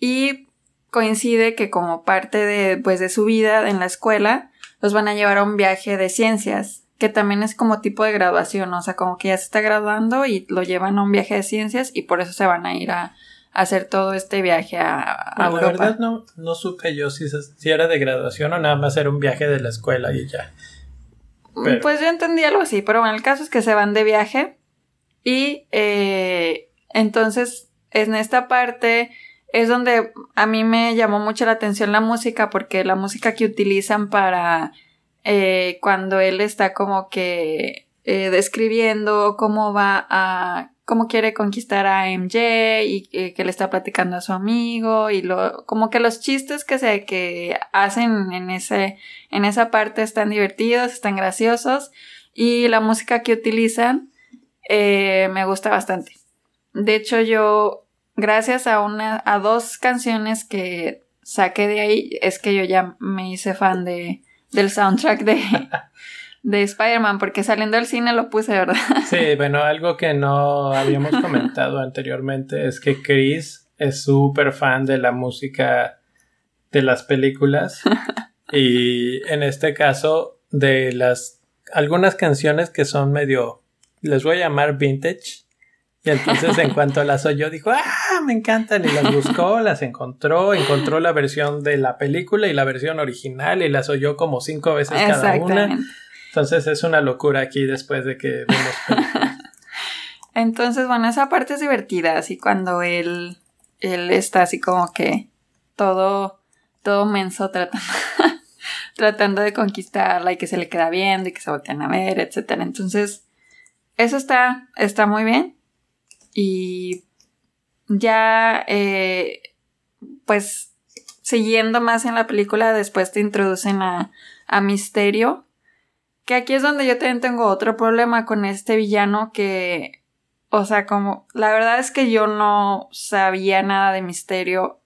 B: y coincide que como parte de, pues, de su vida en la escuela, los van a llevar a un viaje de ciencias, que también es como tipo de graduación, o sea, como que ya se está graduando y lo llevan a un viaje de ciencias y por eso se van a ir a, hacer todo este viaje a, a
A: Bueno, la
B: Europa.
A: verdad no, no supe yo si, si era de graduación o nada más era un viaje de la escuela y ya. pero-
B: Pues yo entendí algo así, pero bueno, el caso es que se van de viaje y eh, entonces en esta parte es donde a mí me llamó mucho la atención la música porque la música que utilizan para eh, cuando él está como que eh, describiendo cómo va a cómo quiere conquistar a MJ y eh, que le está platicando a su amigo y lo como que los chistes que se que hacen en ese en esa parte están divertidos están graciosos y la música que utilizan me gusta bastante. De hecho yo gracias a una a dos canciones que saqué de ahí es que yo ya me hice fan de del soundtrack de de Spider-Man porque saliendo del cine lo puse verdad
A: Sí, bueno, algo que no habíamos comentado anteriormente es que Chris es súper fan de la música de las películas y en este caso de las algunas canciones que son medio les voy a llamar vintage y entonces en cuanto las oyó dijo ah me encantan y las buscó las encontró encontró la versión de la película y la versión original y las oyó como cinco veces cada una entonces es una locura aquí después de que vemos películas.
B: Entonces, bueno, esa parte es divertida, así cuando él, él está así como que todo, todo menso tratando, tratando de conquistarla y que se le queda viendo y que se voltean a ver, etcétera. Entonces, eso está, está muy bien. Y ya, eh, pues, siguiendo más en la película, después te introducen a, a Misterio. Que aquí es donde yo también tengo otro problema con este villano que, o sea, como, la verdad es que yo no sabía nada de Misterio.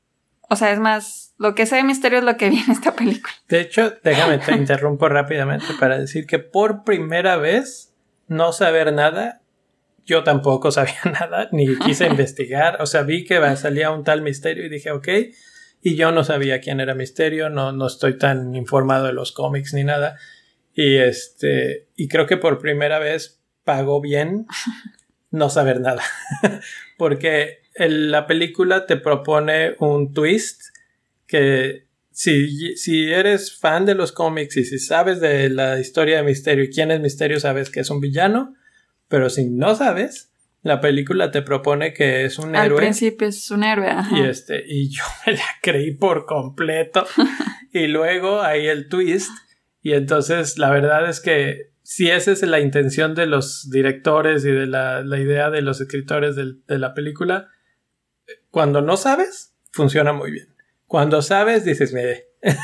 B: O sea, es más, lo que sé de Misterio es lo que vi en esta película.
A: De hecho, déjame te interrumpo rápidamente para decir que por primera vez no saber nada, yo tampoco sabía nada, ni quise investigar. O sea, vi que salía un tal misterio y dije, ok. Y yo no sabía quién era Misterio, no, no estoy tan informado de los cómics ni nada. Y este, y creo que por primera vez pagó bien no saber nada. Porque en la película te propone un twist que si, si eres fan de los cómics y si sabes de la historia de Misterio y quién es Misterio, sabes que es un villano. Pero si no sabes, la película te propone que es un
B: Al
A: héroe.
B: principio es un héroe. ajá.
A: Y este, y yo me la creí por completo. y luego hay el twist. Y entonces la verdad es que si esa es la intención de los directores y de la, la idea de los escritores del- de la película, cuando no sabes, funciona muy bien. Cuando sabes, dices, me...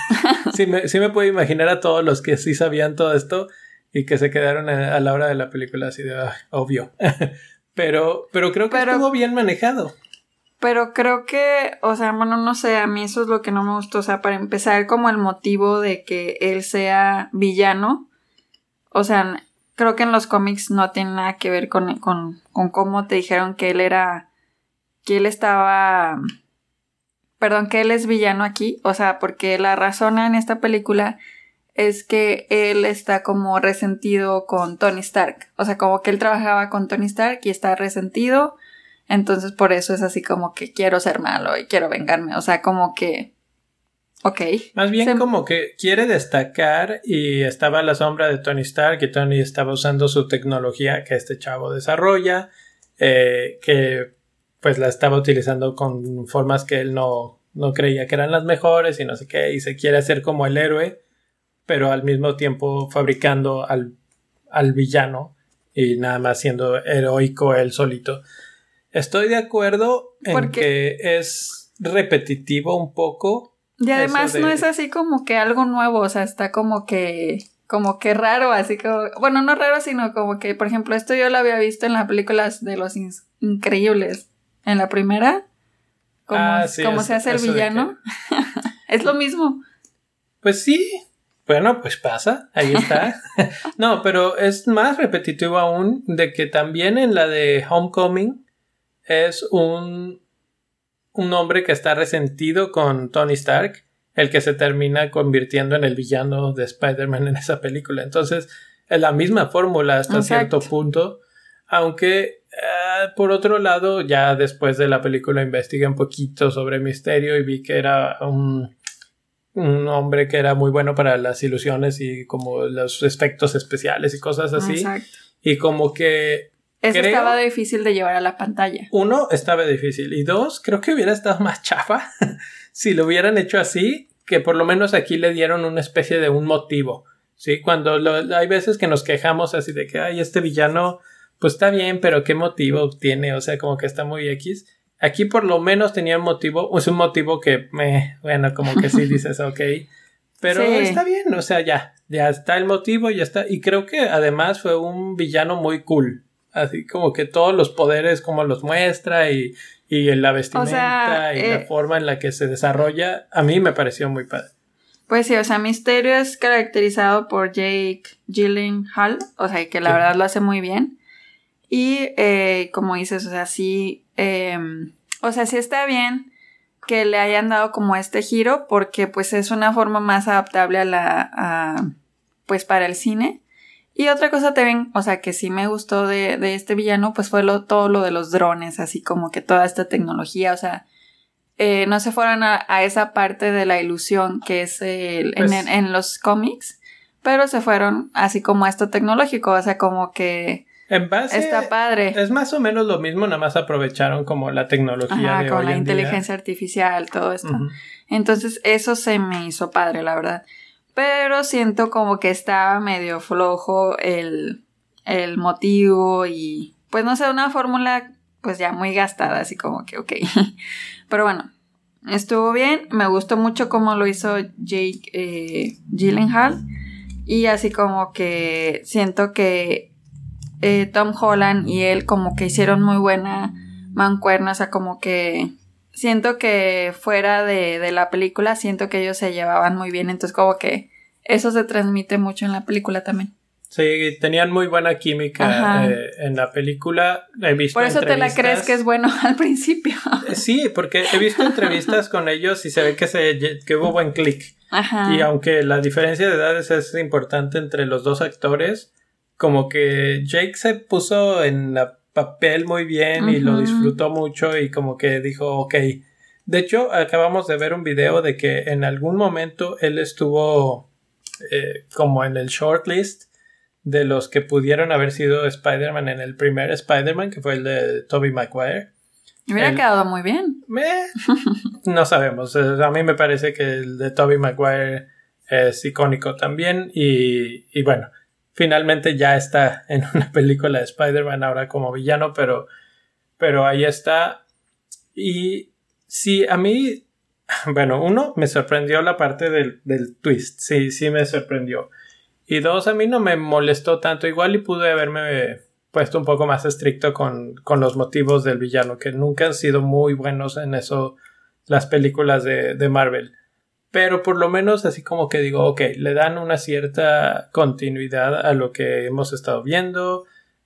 A: sí, me, sí me puedo imaginar a todos los que sí sabían todo esto y que se quedaron a, a la hora de la película así de, "Ah, obvio. pero, pero creo que
B: Pero-
A: estuvo bien manejado.
B: Pero creo que, o sea, bueno, no sé, a mí eso es lo que no me gustó. O sea, para empezar, como el motivo de que él sea villano. O sea, creo que en los cómics no tiene nada que ver con, con, con cómo te dijeron que él era. que él estaba. Perdón, que él es villano aquí. O sea, porque la razón en esta película es que él está como resentido con Tony Stark. O sea, como que él trabajaba con Tony Stark y está resentido. Entonces por eso es así como que quiero ser malo y quiero vengarme. O sea, como que... Ok.
A: Más bien
B: Se-
A: como que quiere destacar y estaba a la sombra de Tony Stark y Tony estaba usando su tecnología que este chavo desarrolla, eh, que pues la estaba utilizando con formas que él no, no creía que eran las mejores y no sé qué, y se quiere hacer como el héroe, pero al mismo tiempo fabricando al, al villano y nada más siendo heroico él solito. Estoy de acuerdo en que es repetitivo un poco.
B: Y además
A: de-
B: no es así como que algo nuevo. O sea, está como que... Como que raro, así como... Bueno, no raro, sino como que, por ejemplo, esto yo lo había visto en las películas de los increíbles. En la primera. Como,
A: Ah, sí,
B: como
A: es-
B: se hace el villano. es lo mismo.
A: Pues sí. Bueno, pues pasa, ahí está. no, pero es más repetitivo aún de que también en la de Homecoming es un, un hombre que está resentido con Tony Stark, el que se termina convirtiendo en el villano de Spider-Man en esa película. Entonces, es la misma fórmula hasta
B: Exacto.
A: cierto punto, aunque eh, por otro lado, ya después de la película investigué un poquito sobre Misterio y vi que era un un hombre que era muy bueno para las ilusiones y como los efectos especiales y cosas así.
B: Exacto.
A: Y como que
B: Eso
A: Creo-
B: estaba difícil de llevar a la pantalla.
A: uno estaba difícil y dos creo que hubiera estado más chafa si lo hubieran hecho así que por lo menos aquí le dieron una especie de un motivo. Sí, cuando lo- hay veces que nos quejamos así de que ay este villano pues está bien pero qué motivo tiene o sea como que está muy X. Aquí por lo menos tenía un motivo, es un motivo que me, bueno, como que sí dices, ok, pero
B: Sí.
A: está bien, o sea, ya, ya está el motivo, ya está, y creo que además fue un villano muy cool, así como que todos los poderes como los muestra y, y la vestimenta
B: sea,
A: y la
B: eh,
A: forma en la que se desarrolla, a mí me pareció muy padre.
B: Pues sí, o sea, Misterio es caracterizado por Jake Gyllenhaal, o sea, que la
A: Sí.
B: verdad lo hace muy bien. Y eh, como dices, o sea, sí, eh, o sea, sí está bien que le hayan dado como este giro porque pues es una forma más adaptable a la, a, pues para el cine. Y otra cosa también, o sea, que sí me gustó de, de este villano, pues fue lo, todo lo de los drones, así como que toda esta tecnología, o sea, eh, no se fueron a, a esa parte de la ilusión que es el-
A: Pues-
B: en, en los cómics, pero se fueron así como a esto tecnológico, o sea, como que
A: En base,
B: está padre.
A: es más o menos lo mismo, nada más aprovecharon como la tecnología
B: Ajá,
A: de
B: con
A: hoy
B: la
A: en día.
B: inteligencia artificial, todo esto. Entonces, eso se me hizo padre, la verdad. Pero siento como que estaba medio flojo el, el motivo y, pues no sé, una fórmula pues ya muy gastada, así como que, ok. Pero bueno, Estuvo bien, me gustó mucho cómo lo hizo Jake eh, Gyllenhaal y así como que siento que eh, Tom Holland y él como que hicieron muy buena mancuerna, o sea, como que siento que fuera de, de la película, siento que ellos se llevaban muy bien, entonces como que eso se transmite mucho en la película también.
A: Sí, tenían muy buena química eh, en la película. He visto
B: Por eso te la crees que es bueno al principio.
A: Eh, Sí, porque he visto entrevistas con ellos y se ve que, se, que hubo buen clic.
B: Ajá.
A: Y aunque la diferencia de edades es importante entre los dos actores, como que Jake se puso en la papel muy bien y lo disfrutó mucho y como que dijo, ok. De hecho, acabamos de ver un video de que en algún momento él estuvo eh, como en el shortlist de los que pudieron haber sido Spider-Man en el primer Spider-Man, que fue el de Tobey Maguire.
B: Hubiera
A: el-
B: quedado muy bien.
A: Eh, no sabemos. A mí me parece que el de Tobey Maguire es icónico también. Y, y bueno, finalmente ya está en una película de Spider-Man ahora como villano, pero, pero ahí está. Y sí, a mí, bueno, uno, me sorprendió la parte del, del twist. Sí, sí me sorprendió. Y dos, a mí no me molestó tanto. Igual y pude haberme puesto un poco más estricto con, con los motivos del villano, que nunca han sido muy buenos en eso las películas de, de Marvel. Pero por lo menos así como que digo, ok, le dan una cierta continuidad a lo que hemos estado viendo.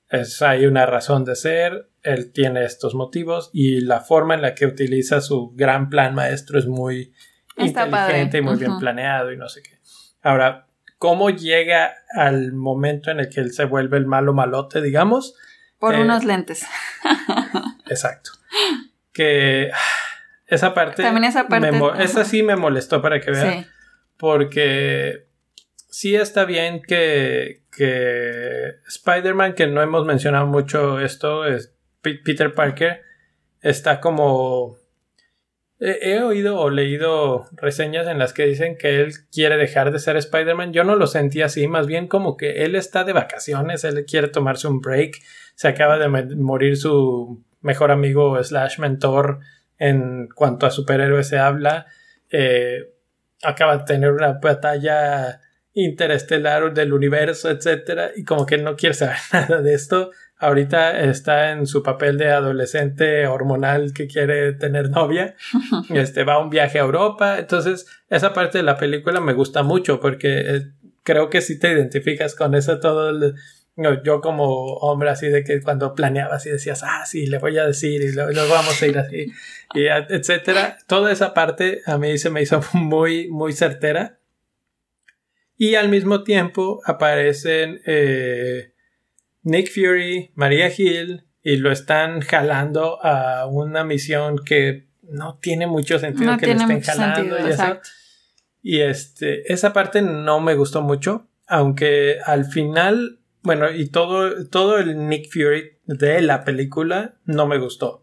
A: Es, hay una razón de ser, él tiene estos motivos y la forma en la que utiliza su gran plan maestro es muy
B: Está
A: inteligente
B: padre.
A: y muy bien planeado y no sé qué. Ahora, ¿cómo llega al momento en el que él se vuelve el malo malote, digamos?
B: Por
A: Eh,
B: unos lentes.
A: Exacto. Que ah, esa parte.
B: También esa parte,
A: me esa sí me molestó para que vean.
B: Sí.
A: Porque sí está bien que, que Spider-Man, que no hemos mencionado mucho esto, es Peter Parker, está como... He, he oído o leído reseñas en las que dicen que él quiere dejar de ser Spider-Man. Yo no lo sentí así, más bien como que él está de vacaciones, él quiere tomarse un break. Se acaba de morir su mejor amigo slash mentor en cuanto a superhéroes se habla. Eh, acaba de tener una batalla interestelar del universo, etcétera, y como que no quiere saber nada de esto. Ahorita está en su papel de adolescente hormonal que quiere tener novia. Este va a un viaje a Europa. Entonces, esa parte de la película me gusta mucho porque eh, creo que si te identificas con eso todo el- no, yo como hombre así de que cuando planeabas y decías, ah, sí, le voy a decir y luego vamos a ir así, y etcétera. Toda esa parte a mí se me hizo muy, muy certera. Y al mismo tiempo aparecen eh, Nick Fury, Maria Hill, y lo están jalando a una misión que no tiene mucho sentido
B: No
A: que
B: tiene
A: estén jalando
B: sentido,
A: y eso. Y este, esa parte no me gustó mucho, aunque al final, bueno, y todo, todo el Nick Fury de la película no me gustó.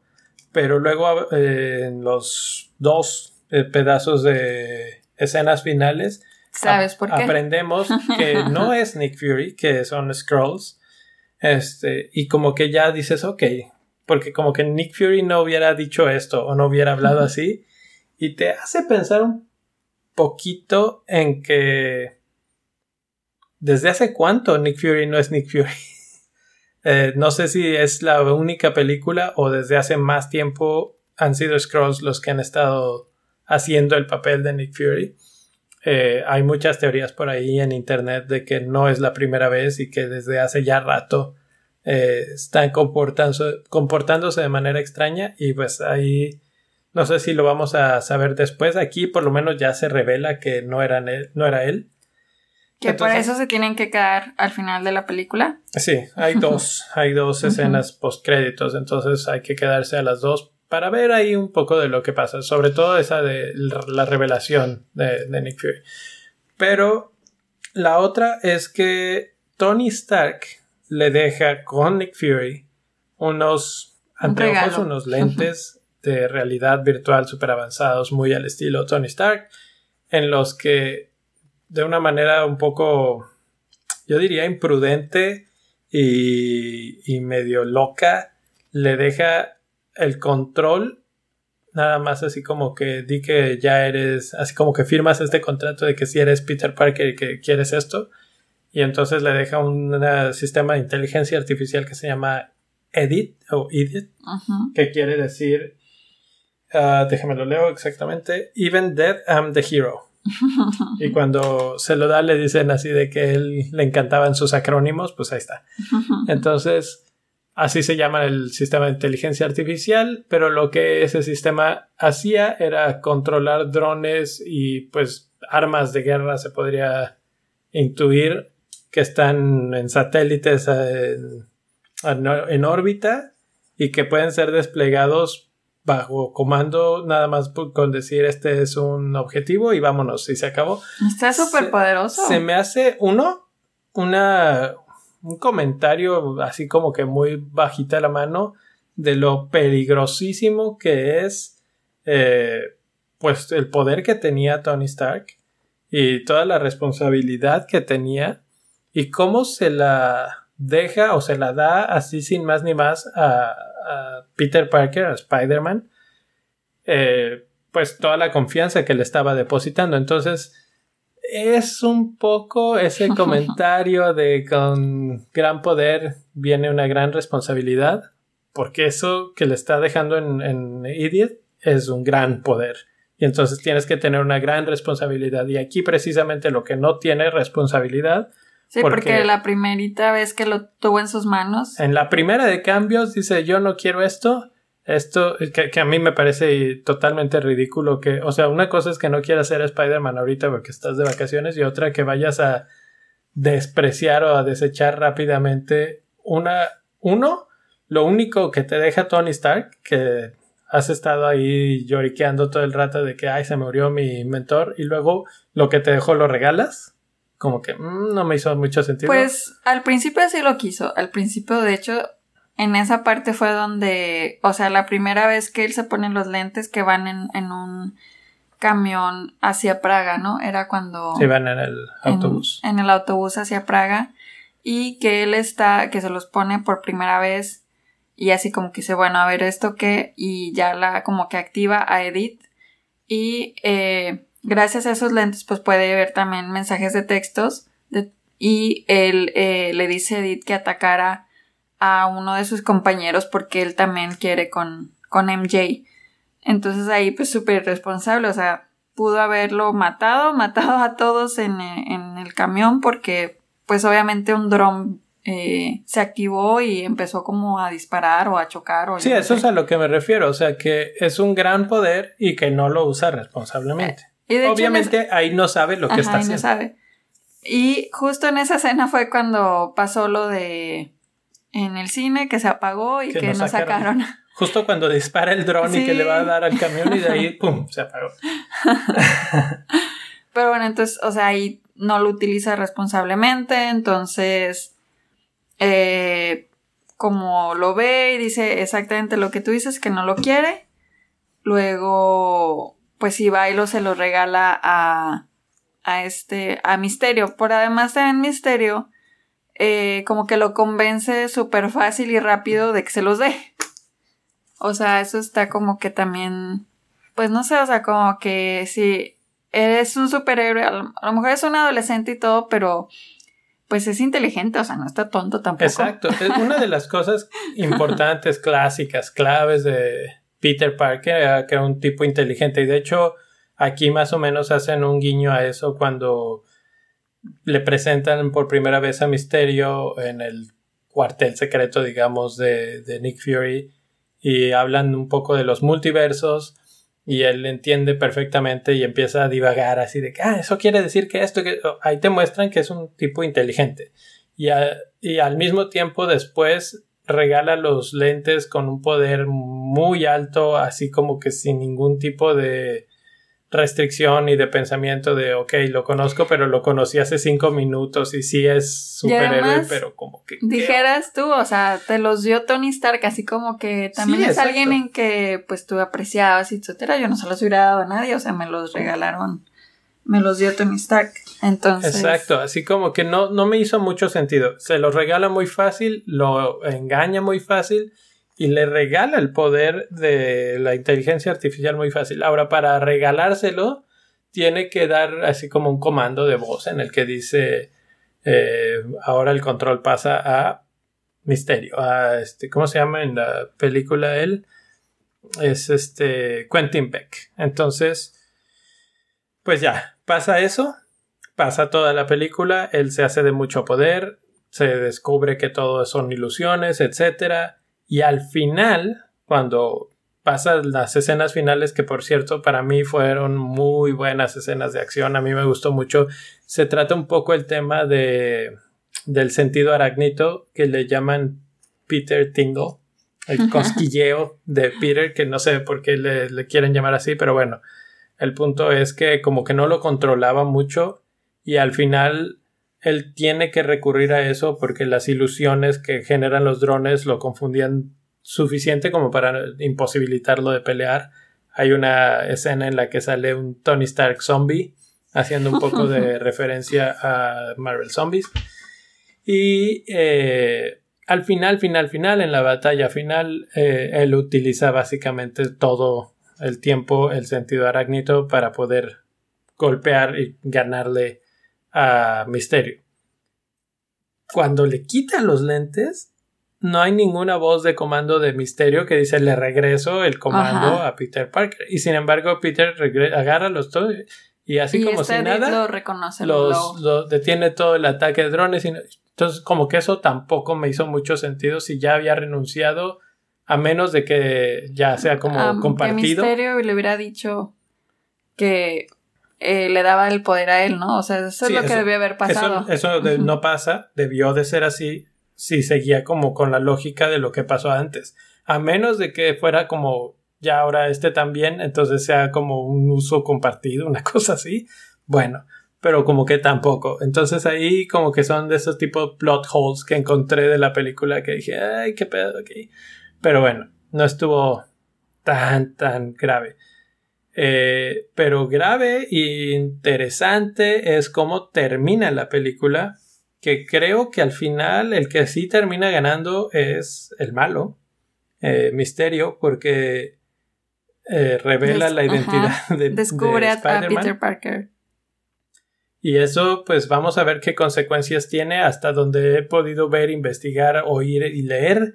A: Pero luego eh, en los dos eh, pedazos de escenas finales,
B: ¿Sabes por qué?
A: aprendemos que no es Nick Fury, que son Scrolls. Este, y como que ya dices, ok, porque como que Nick Fury no hubiera dicho esto o no hubiera hablado así, y te hace pensar un poquito en que desde hace cuánto Nick Fury no es Nick Fury. Eh, no sé si es la única película o desde hace más tiempo han sido Scrolls los que han estado haciendo el papel de Nick Fury. Eh, hay muchas teorías por ahí en internet de que no es la primera vez y que desde hace ya rato eh, están comportándose, de manera extraña y pues ahí no sé si lo vamos a saber después. Aquí por lo menos ya se revela que no era él.
B: Que por
A: Entonces-
B: eso se tienen que quedar al final de la película.
A: Sí, hay dos, hay dos escenas post créditos, entonces hay que quedarse a las dos para ver ahí un poco de lo que pasa, sobre todo esa de la revelación de, de Nick Fury. Pero la otra es que Tony Stark le deja con Nick Fury unos
B: Un
A: anteojos, unos lentes de realidad virtual super avanzados, muy al estilo Tony Stark, en los que de una manera un poco, yo diría, imprudente y, y medio loca, le deja el control nada más así como que di que ya eres, así como que firmas este contrato de que si eres Peter Parker y que quieres esto. Y entonces le deja un sistema de inteligencia artificial que se llama Edit o Edit, que quiere decir, ah, déjame lo leo exactamente, Even Dead I'm the Hero. Y cuando se lo da le dicen así de que él le encantaban sus acrónimos, pues ahí está. Entonces, así se llama el sistema de inteligencia artificial, pero lo que ese sistema hacía era controlar drones y pues armas de guerra se podría intuir que están en satélites eh, en, en órbita y que pueden ser desplegados bajo comando nada más por- con decir este es un objetivo y vámonos y se acabó.
B: Está súper poderoso.
A: Se me hace uno, una, un comentario así como que muy bajita la mano de lo peligrosísimo que es eh, pues el poder que tenía Tony Stark y toda la responsabilidad que tenía y cómo se la deja o se la da así sin más ni más a, a Peter Parker, a Spider-Man, eh, pues toda la confianza que le estaba depositando. Entonces, es un poco ese comentario de con gran poder viene una gran responsabilidad, porque eso que le está dejando en, en Idiot es un gran poder. Y entonces tienes que tener una gran responsabilidad. Y aquí precisamente lo que no tiene responsabilidad,
B: sí, porque...
A: porque-
B: la primerita vez que lo tuvo en sus manos.
A: en la primera de cambios dice yo no quiero esto, esto que, que a mí me parece totalmente ridículo que, o sea, una cosa es que no quieras ser Spider-Man ahorita porque estás de vacaciones y otra que vayas a despreciar o a desechar rápidamente una, uno, lo único que te deja Tony Stark, que has estado ahí lloriqueando todo el rato de que, ay, se murió mi mentor, y luego lo que te dejó lo regalas, como que mm, no me hizo mucho sentido.
B: Pues al principio sí lo quiso. Al principio, de hecho, en esa parte fue donde, o sea, la primera vez que él se pone los lentes que van en, en un camión hacia Praga, ¿no? Era cuando...
A: si van en el autobús.
B: En, el autobús hacia Praga. Y que él está, que se los pone por primera vez. Y así como que dice, bueno, a ver esto qué. Y ya la como que activa a Edith. Y eh, gracias a esos lentes, pues puede ver también mensajes de textos. de- y él eh, le dice a Edith que atacara a uno de sus compañeros porque él también quiere con, con MJ. Entonces ahí pues súper responsable, o sea, pudo haberlo matado, matado a todos en, en el camión porque pues obviamente un dron eh, se activó y empezó como a disparar o a chocar o
A: Sí, eso
B: sé.
A: es a lo que me refiero, o sea que es un gran poder y que no lo usa responsablemente.
B: Y de hecho,
A: Obviamente ahí no sabe lo que
B: Ajá,
A: está
B: y no
A: haciendo.
B: sabe. Y justo en esa escena fue cuando pasó lo de en el cine que se apagó y
A: Que
B: que,
A: nos
B: nos
A: sacaron.
B: sacaron.
A: Justo cuando dispara el dron y
B: Sí.
A: que le va a dar al camión y de ahí, ¡pum!, se apagó.
B: Pero bueno, entonces, o sea, ahí no lo utiliza responsablemente, entonces, eh, como lo ve y dice exactamente lo que tú dices, que no lo quiere, luego, pues si va y lo se lo regala a, a este, a Misterio. Por además también Misterio, eh, como que lo convence súper fácil y rápido de que se los dé. O sea, eso está como que también, pues no sé, o sea, como que si eres un superhéroe, a lo, a lo mejor es un adolescente y todo, pero pues es inteligente, o sea, no está tonto tampoco.
A: Exacto. Es una de las cosas importantes, clásicas, claves de Peter Parker, que era un tipo inteligente. Y de hecho, aquí más o menos hacen un guiño a eso cuando le presentan por primera vez a Misterio en el cuartel secreto, digamos, de, de Nick Fury. Y hablan un poco de los multiversos. Y él entiende perfectamente y empieza a divagar así de que, ah, eso quiere decir que esto, que... ahí te muestran que es un tipo inteligente. Y al mismo tiempo después regala los lentes con un poder muy alto, así como que sin ningún tipo de restricción y de pensamiento de, ok, lo conozco, pero lo conocí hace cinco minutos y sí es superhéroe, pero como que...
B: Dijeras tú, o sea, te los dio Tony Stark, así como que también
A: Sí,
B: es
A: exacto.
B: alguien en que pues tú apreciabas, etcétera. Yo no se los hubiera dado a nadie, o sea, me los regalaron, me los dio Tony Stark. Entonces,
A: Exacto, así como que no, no me hizo mucho sentido. Se lo regala muy fácil, lo engaña muy fácil y le regala el poder de la inteligencia artificial muy fácil. Ahora, para regalárselo, tiene que dar así como un comando de voz en el que dice, eh, ahora el control pasa a Misterio, a este, ¿cómo se llama en la película él? Es este Quentin Beck. Entonces, pues ya, pasa eso, pasa toda la película, él se hace de mucho poder, se descubre que todo son ilusiones, etcétera, y al final, cuando pasan las escenas finales, que por cierto para mí fueron muy buenas escenas de acción, a mí me gustó mucho, se trata un poco el tema de del sentido arácnido que le llaman Peter Tingle, el cosquilleo de Peter, que no sé por qué le, le quieren llamar así, pero bueno, el punto es que como que no lo controlaba mucho y al final él tiene que recurrir a eso porque las ilusiones que generan los drones lo confundían suficiente como para imposibilitarlo de pelear. Hay una escena en la que sale un Tony Stark zombie haciendo un poco de referencia a Marvel Zombies. Y eh, al final, final, final, en la batalla final, eh, él utiliza básicamente todo el tiempo el sentido arácnido para poder golpear y ganarle a Misterio. Cuando le quita los lentes, no hay ninguna voz de comando de Misterio que dice le regreso el comando a Peter Parker. Y sin embargo, Peter agarra los dos y así como si nada,
B: lo reconoce,
A: los, detiene todo el ataque de drones. Y, entonces, como que eso tampoco me hizo mucho sentido si ya había renunciado, a menos de que ya sea como compartido.
B: Que Misterio le hubiera dicho que eh, le daba el poder a él, ¿no? O sea, eso es lo que debió haber pasado.
A: Eso, no pasa, debió de ser así si seguía como con la lógica de lo que pasó antes. A menos de que fuera como ya ahora este también, entonces sea como un uso compartido, una cosa así. Bueno, pero como que tampoco. Entonces ahí como que son de esos tipos plot holes que encontré de la película que dije, ay, qué pedo aquí. Pero bueno, no estuvo tan, tan grave. Eh, pero grave e interesante es cómo termina la película, que creo que al final el que sí termina ganando es el malo, eh, Misterio, porque eh, revela la identidad de,
B: Descubre
A: a
B: Peter Parker.
A: Y eso, pues vamos a ver qué consecuencias tiene hasta donde he podido ver, investigar, oír y leer.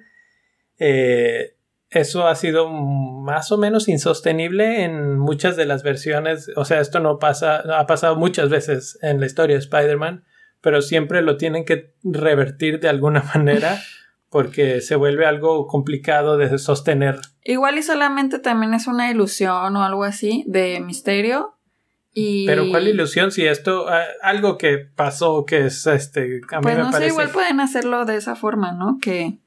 A: Eh, eso ha sido más o menos insostenible en muchas de las versiones. O sea, esto no pasa, ha pasado muchas veces en la historia de Spider-Man, pero siempre lo tienen que revertir de alguna manera porque se vuelve algo complicado de sostener.
B: Igual y solamente también es una ilusión o algo así de misterio
A: pero cuál ilusión si esto, algo que pasó que es este, a mí
B: pues
A: me
B: no
A: parece...
B: sé, igual pueden hacerlo de esa forma, ¿no? Que,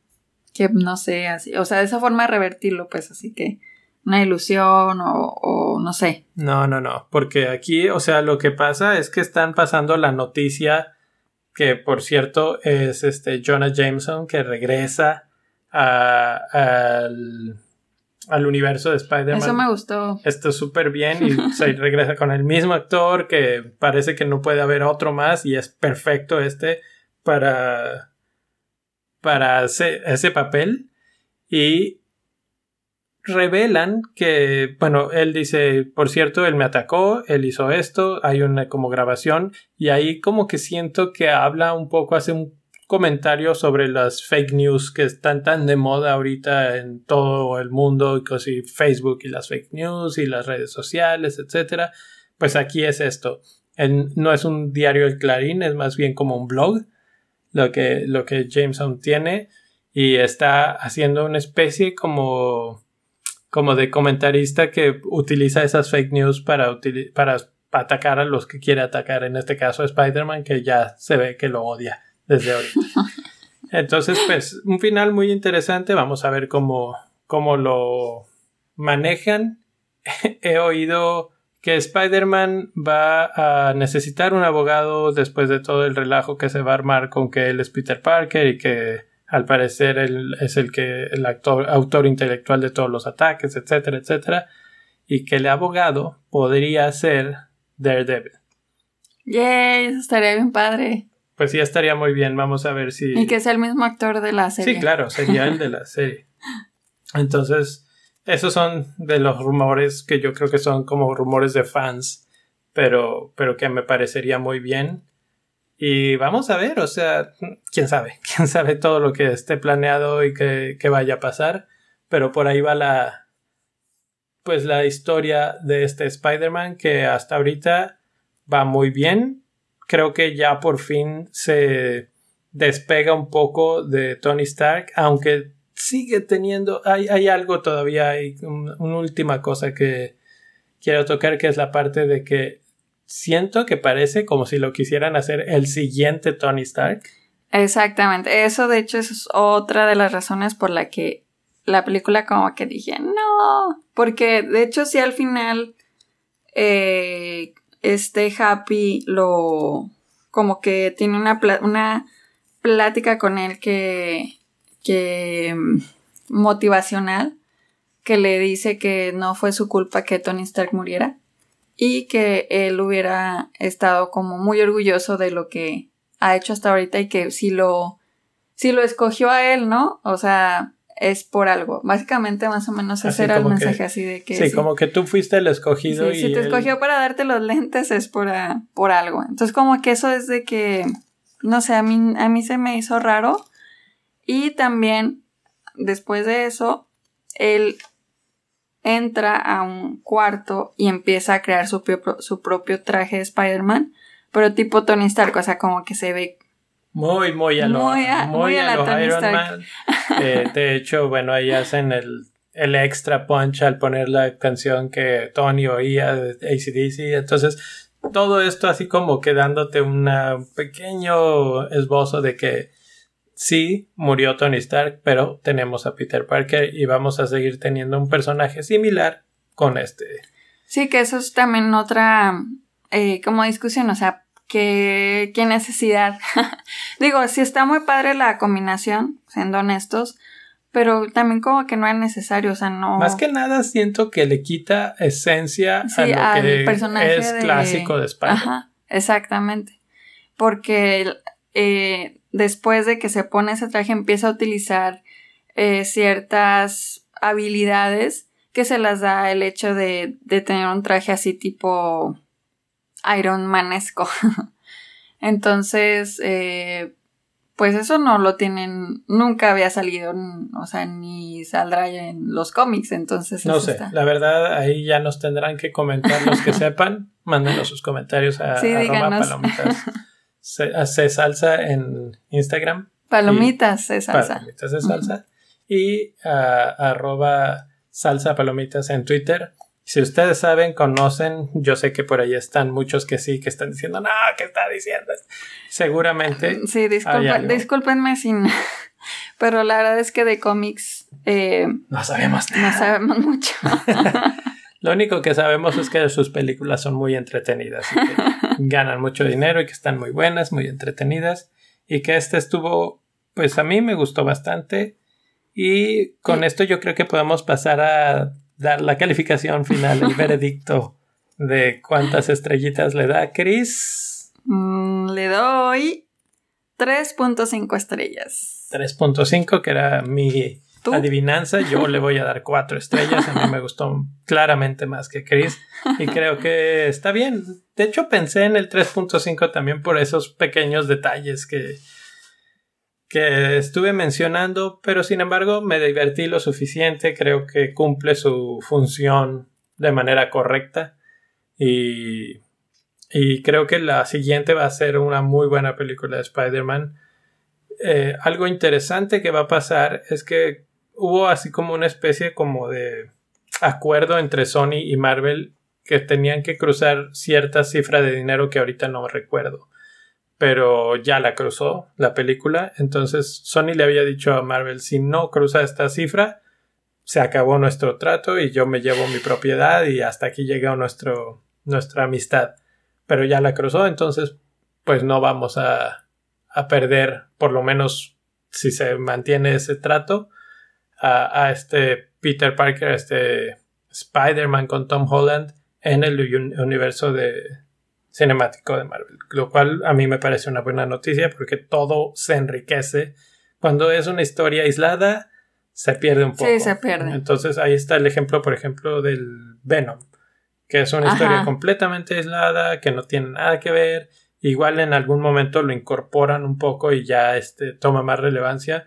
B: que no sé, así, o sea, de esa forma de revertirlo, pues así que una ilusión o, o no sé.
A: No, no, no, porque aquí, o sea, lo que pasa es que están pasando la noticia que, por cierto, es este Jonah Jameson que regresa al al universo de Spider-Man.
B: Eso me gustó.
A: Está súper bien y se regresa con el mismo actor que parece que no puede haber otro más y es perfecto este para para ese, papel y revelan que, bueno, él dice, por cierto, él me atacó, él hizo esto, hay una como grabación y ahí como que siento que habla un poco, hace un comentario sobre las fake news que están tan de moda ahorita en todo el mundo, y Facebook y las fake news y las redes sociales, etcétera. Pues aquí es esto. no es un diario El Clarín, es más bien como un blog, lo que, lo que Jameson tiene, y está haciendo una especie como, como de comentarista que utiliza esas fake news para, para atacar a los que quiere atacar, en este caso Spider-Man, que ya se ve que lo odia desde hoy. Entonces, pues, un final muy interesante. Vamos a ver cómo, cómo lo manejan. He oído que Spider-Man va a necesitar un abogado después de todo el relajo que se va a armar con que él es Peter Parker y que al parecer él es el que el actor, autor intelectual de todos los ataques, etcétera, etcétera, y que el abogado podría ser Daredevil.
B: Yay, eso estaría bien padre.
A: Pues sí, estaría muy bien. Vamos a ver si.
B: Y que sea el mismo actor de la serie.
A: Sí, claro, sería el de la serie. Entonces, esos son de los rumores que yo creo que son como rumores de fans, pero, pero que me parecería muy bien. Y vamos a ver, o sea, quién sabe, quién sabe todo lo que esté planeado y que, que vaya a pasar, pero por ahí va la, pues la historia de este Spider-Man que hasta ahorita va muy bien. Creo que ya por fin se despega un poco de Tony Stark, aunque sigue teniendo, hay, hay algo todavía, hay una última cosa que quiero tocar, que es la parte de que siento que parece como si lo quisieran hacer el siguiente Tony Stark.
B: Exactamente, eso de hecho es otra de las razones por la que la película como que dije, no, porque de hecho si al final eh, este Happy lo como que tiene una, una plática con él que, que motivacional que le dice que no fue su culpa que Tony Stark muriera y que él hubiera estado como muy orgulloso de lo que ha hecho hasta ahorita y que si lo si lo escogió a él, ¿no? O sea, es por algo. Básicamente, más o menos, ese era el mensaje así de que.
A: Sí, como que tú fuiste el escogido
B: y. Si te escogió para darte los lentes es por, por algo. Entonces, como que eso es de que. No sé, a mí, a mí se me hizo raro. Y también, después de eso, él entra a un cuarto y empieza a crear su, propio, su propio traje de Spider-Man. Pero tipo Tony Stark, o sea, como que se ve
A: muy, muy a lo, muy muy a, Iron Man. Eh, de hecho, bueno, ahí hacen el, el extra punch al poner la canción que Tony oía de ACDC. Entonces, todo esto así como quedándote un pequeño esbozo de que sí murió Tony Stark, pero tenemos a Peter Parker y vamos a seguir teniendo un personaje similar con este.
B: Sí, que eso es también otra eh, como discusión, o sea, qué, qué necesidad. Digo, sí está muy padre la combinación, siendo honestos, pero también como que no es necesario, o sea, no...
A: Más que nada siento que le quita esencia a lo que personaje es clásico de Spider. Ajá,
B: exactamente. Porque eh, después de que se pone ese traje empieza a utilizar eh, ciertas habilidades que se las da el hecho de, de tener un traje así tipo Iron Manesco. Entonces, eh, pues eso no lo tienen, nunca había salido, o sea, ni saldrá en los cómics, entonces.
A: No sé, la verdad, ahí ya nos tendrán que comentar los que sepan, mándenos sus comentarios a, sí, palomitas. Se, salsa en Instagram.
B: Palomitas se salsa.
A: Palomitas salsa. Y a, arroba salsa palomitas en Twitter. Si ustedes saben, conocen, yo sé que por ahí están muchos que sí, que están diciendo, no, ¿qué está diciendo? Seguramente.
B: Sí, discúlpenme sin... Pero la verdad es que de cómics... Eh,
A: no sabemos nada.
B: No sabemos mucho.
A: Lo único que sabemos es que sus películas son muy entretenidas y que ganan mucho dinero y que están muy buenas, muy entretenidas. Y que este estuvo, pues a mí me gustó bastante. Y con esto yo creo que podemos pasar a dar la calificación final, el veredicto de cuántas estrellitas le da Chris.
B: Mm, le doy 3.5 estrellas.
A: 3.5, que era mi adivinanza. Yo le voy a dar 4 estrellas. A mí me gustó claramente más que Chris. Y creo que está bien. De hecho, pensé en el 3.5 también por esos pequeños detalles que, que estuve mencionando, pero sin embargo me divertí lo suficiente, creo que cumple su función de manera correcta y, y creo que la siguiente va a ser una muy buena película de Spider-Man. Eh, algo interesante que va a pasar es que hubo así como una especie como de acuerdo entre Sony y Marvel que tenían que cruzar cierta cifra de dinero que ahorita no recuerdo pero ya la cruzó la película. Entonces Sony le había dicho a Marvel, si no cruza esta cifra, se acabó nuestro trato y yo me llevo mi propiedad y hasta aquí llega nuestra amistad. Pero ya la cruzó, entonces pues no vamos a, a perder, por lo menos si se mantiene ese trato, a, a este Peter Parker, a este Spider-Man con Tom Holland en el universo de, cinemático de Marvel, lo cual a mí me parece una buena noticia porque todo se enriquece. Cuando es una historia aislada, se pierde un poco.
B: Sí, se pierde.
A: Entonces ahí está el ejemplo, por ejemplo, del Venom, que es una historia completamente aislada, que no tiene nada que ver. Igual en algún momento lo incorporan un poco y ya este, toma más relevancia.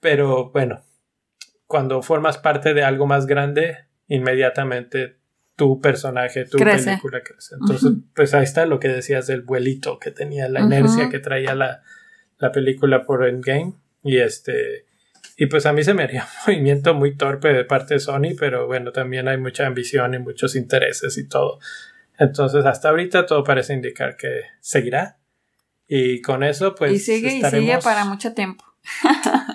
A: Pero bueno, cuando formas parte de algo más grande, inmediatamente tu personaje, tu
B: Crece.
A: película crece. Entonces, pues ahí está lo que decías del vuelito que tenía, la inercia que traía la, la película por Endgame. Y este. Y pues a mí se me haría un movimiento muy torpe de parte de Sony, pero bueno, también hay mucha ambición y muchos intereses y todo. Entonces, hasta ahorita todo parece indicar que seguirá. Y con eso, pues.
B: y sigue y sigue
A: estaremos-
B: para mucho tiempo.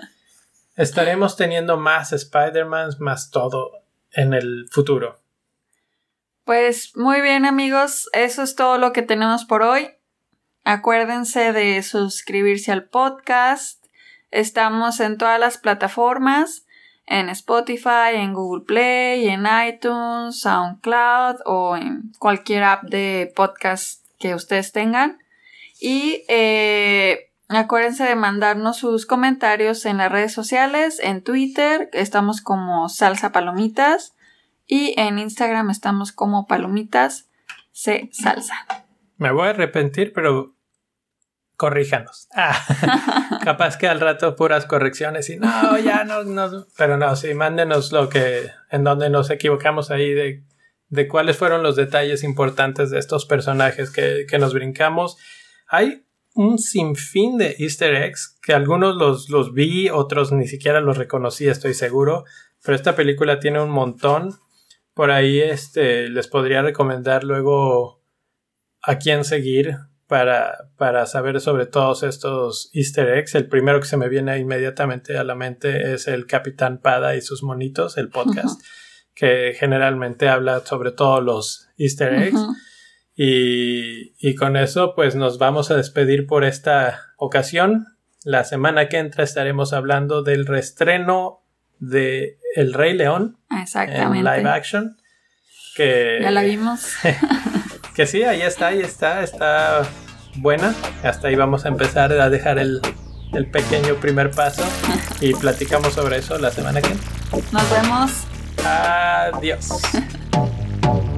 A: Estaremos teniendo más Spider-Man, más todo en el futuro.
B: Pues muy bien amigos, eso es todo lo que tenemos por hoy. Acuérdense de suscribirse al podcast. Estamos en todas las plataformas, en Spotify, en Google Play, en iTunes, SoundCloud o en cualquier app de podcast que ustedes tengan. Y eh, acuérdense de mandarnos sus comentarios en las redes sociales, en Twitter, estamos como Salsa Palomitas. Y en Instagram estamos como palomitas C salsa.
A: Me voy a arrepentir, pero corríjanos. Ah, capaz que al rato puras correcciones y no, ya no, no. Pero no, sí, mándenos lo que, en donde nos equivocamos ahí de, de cuáles fueron los detalles importantes de estos personajes que, que nos brincamos. Hay un sinfín de easter eggs que algunos los, los vi, otros ni siquiera los reconocí, estoy seguro. Pero esta película tiene un montón. Por ahí este, les podría recomendar luego a quién seguir para, para saber sobre todos estos easter eggs. El primero que se me viene inmediatamente a la mente es el Capitán Pada y sus monitos, el podcast, que generalmente habla sobre todos los easter eggs. Y, y con eso, pues nos vamos a despedir por esta ocasión. La semana que entra estaremos hablando del reestreno de El Rey León en
B: Exactamente.
A: live action. Que,
B: Ya la vimos.
A: que sí, ahí está, ahí está, está buena. Hasta ahí vamos a empezar a dejar el, el pequeño primer paso y platicamos sobre eso la semana que viene.
B: Nos vemos.
A: Adiós.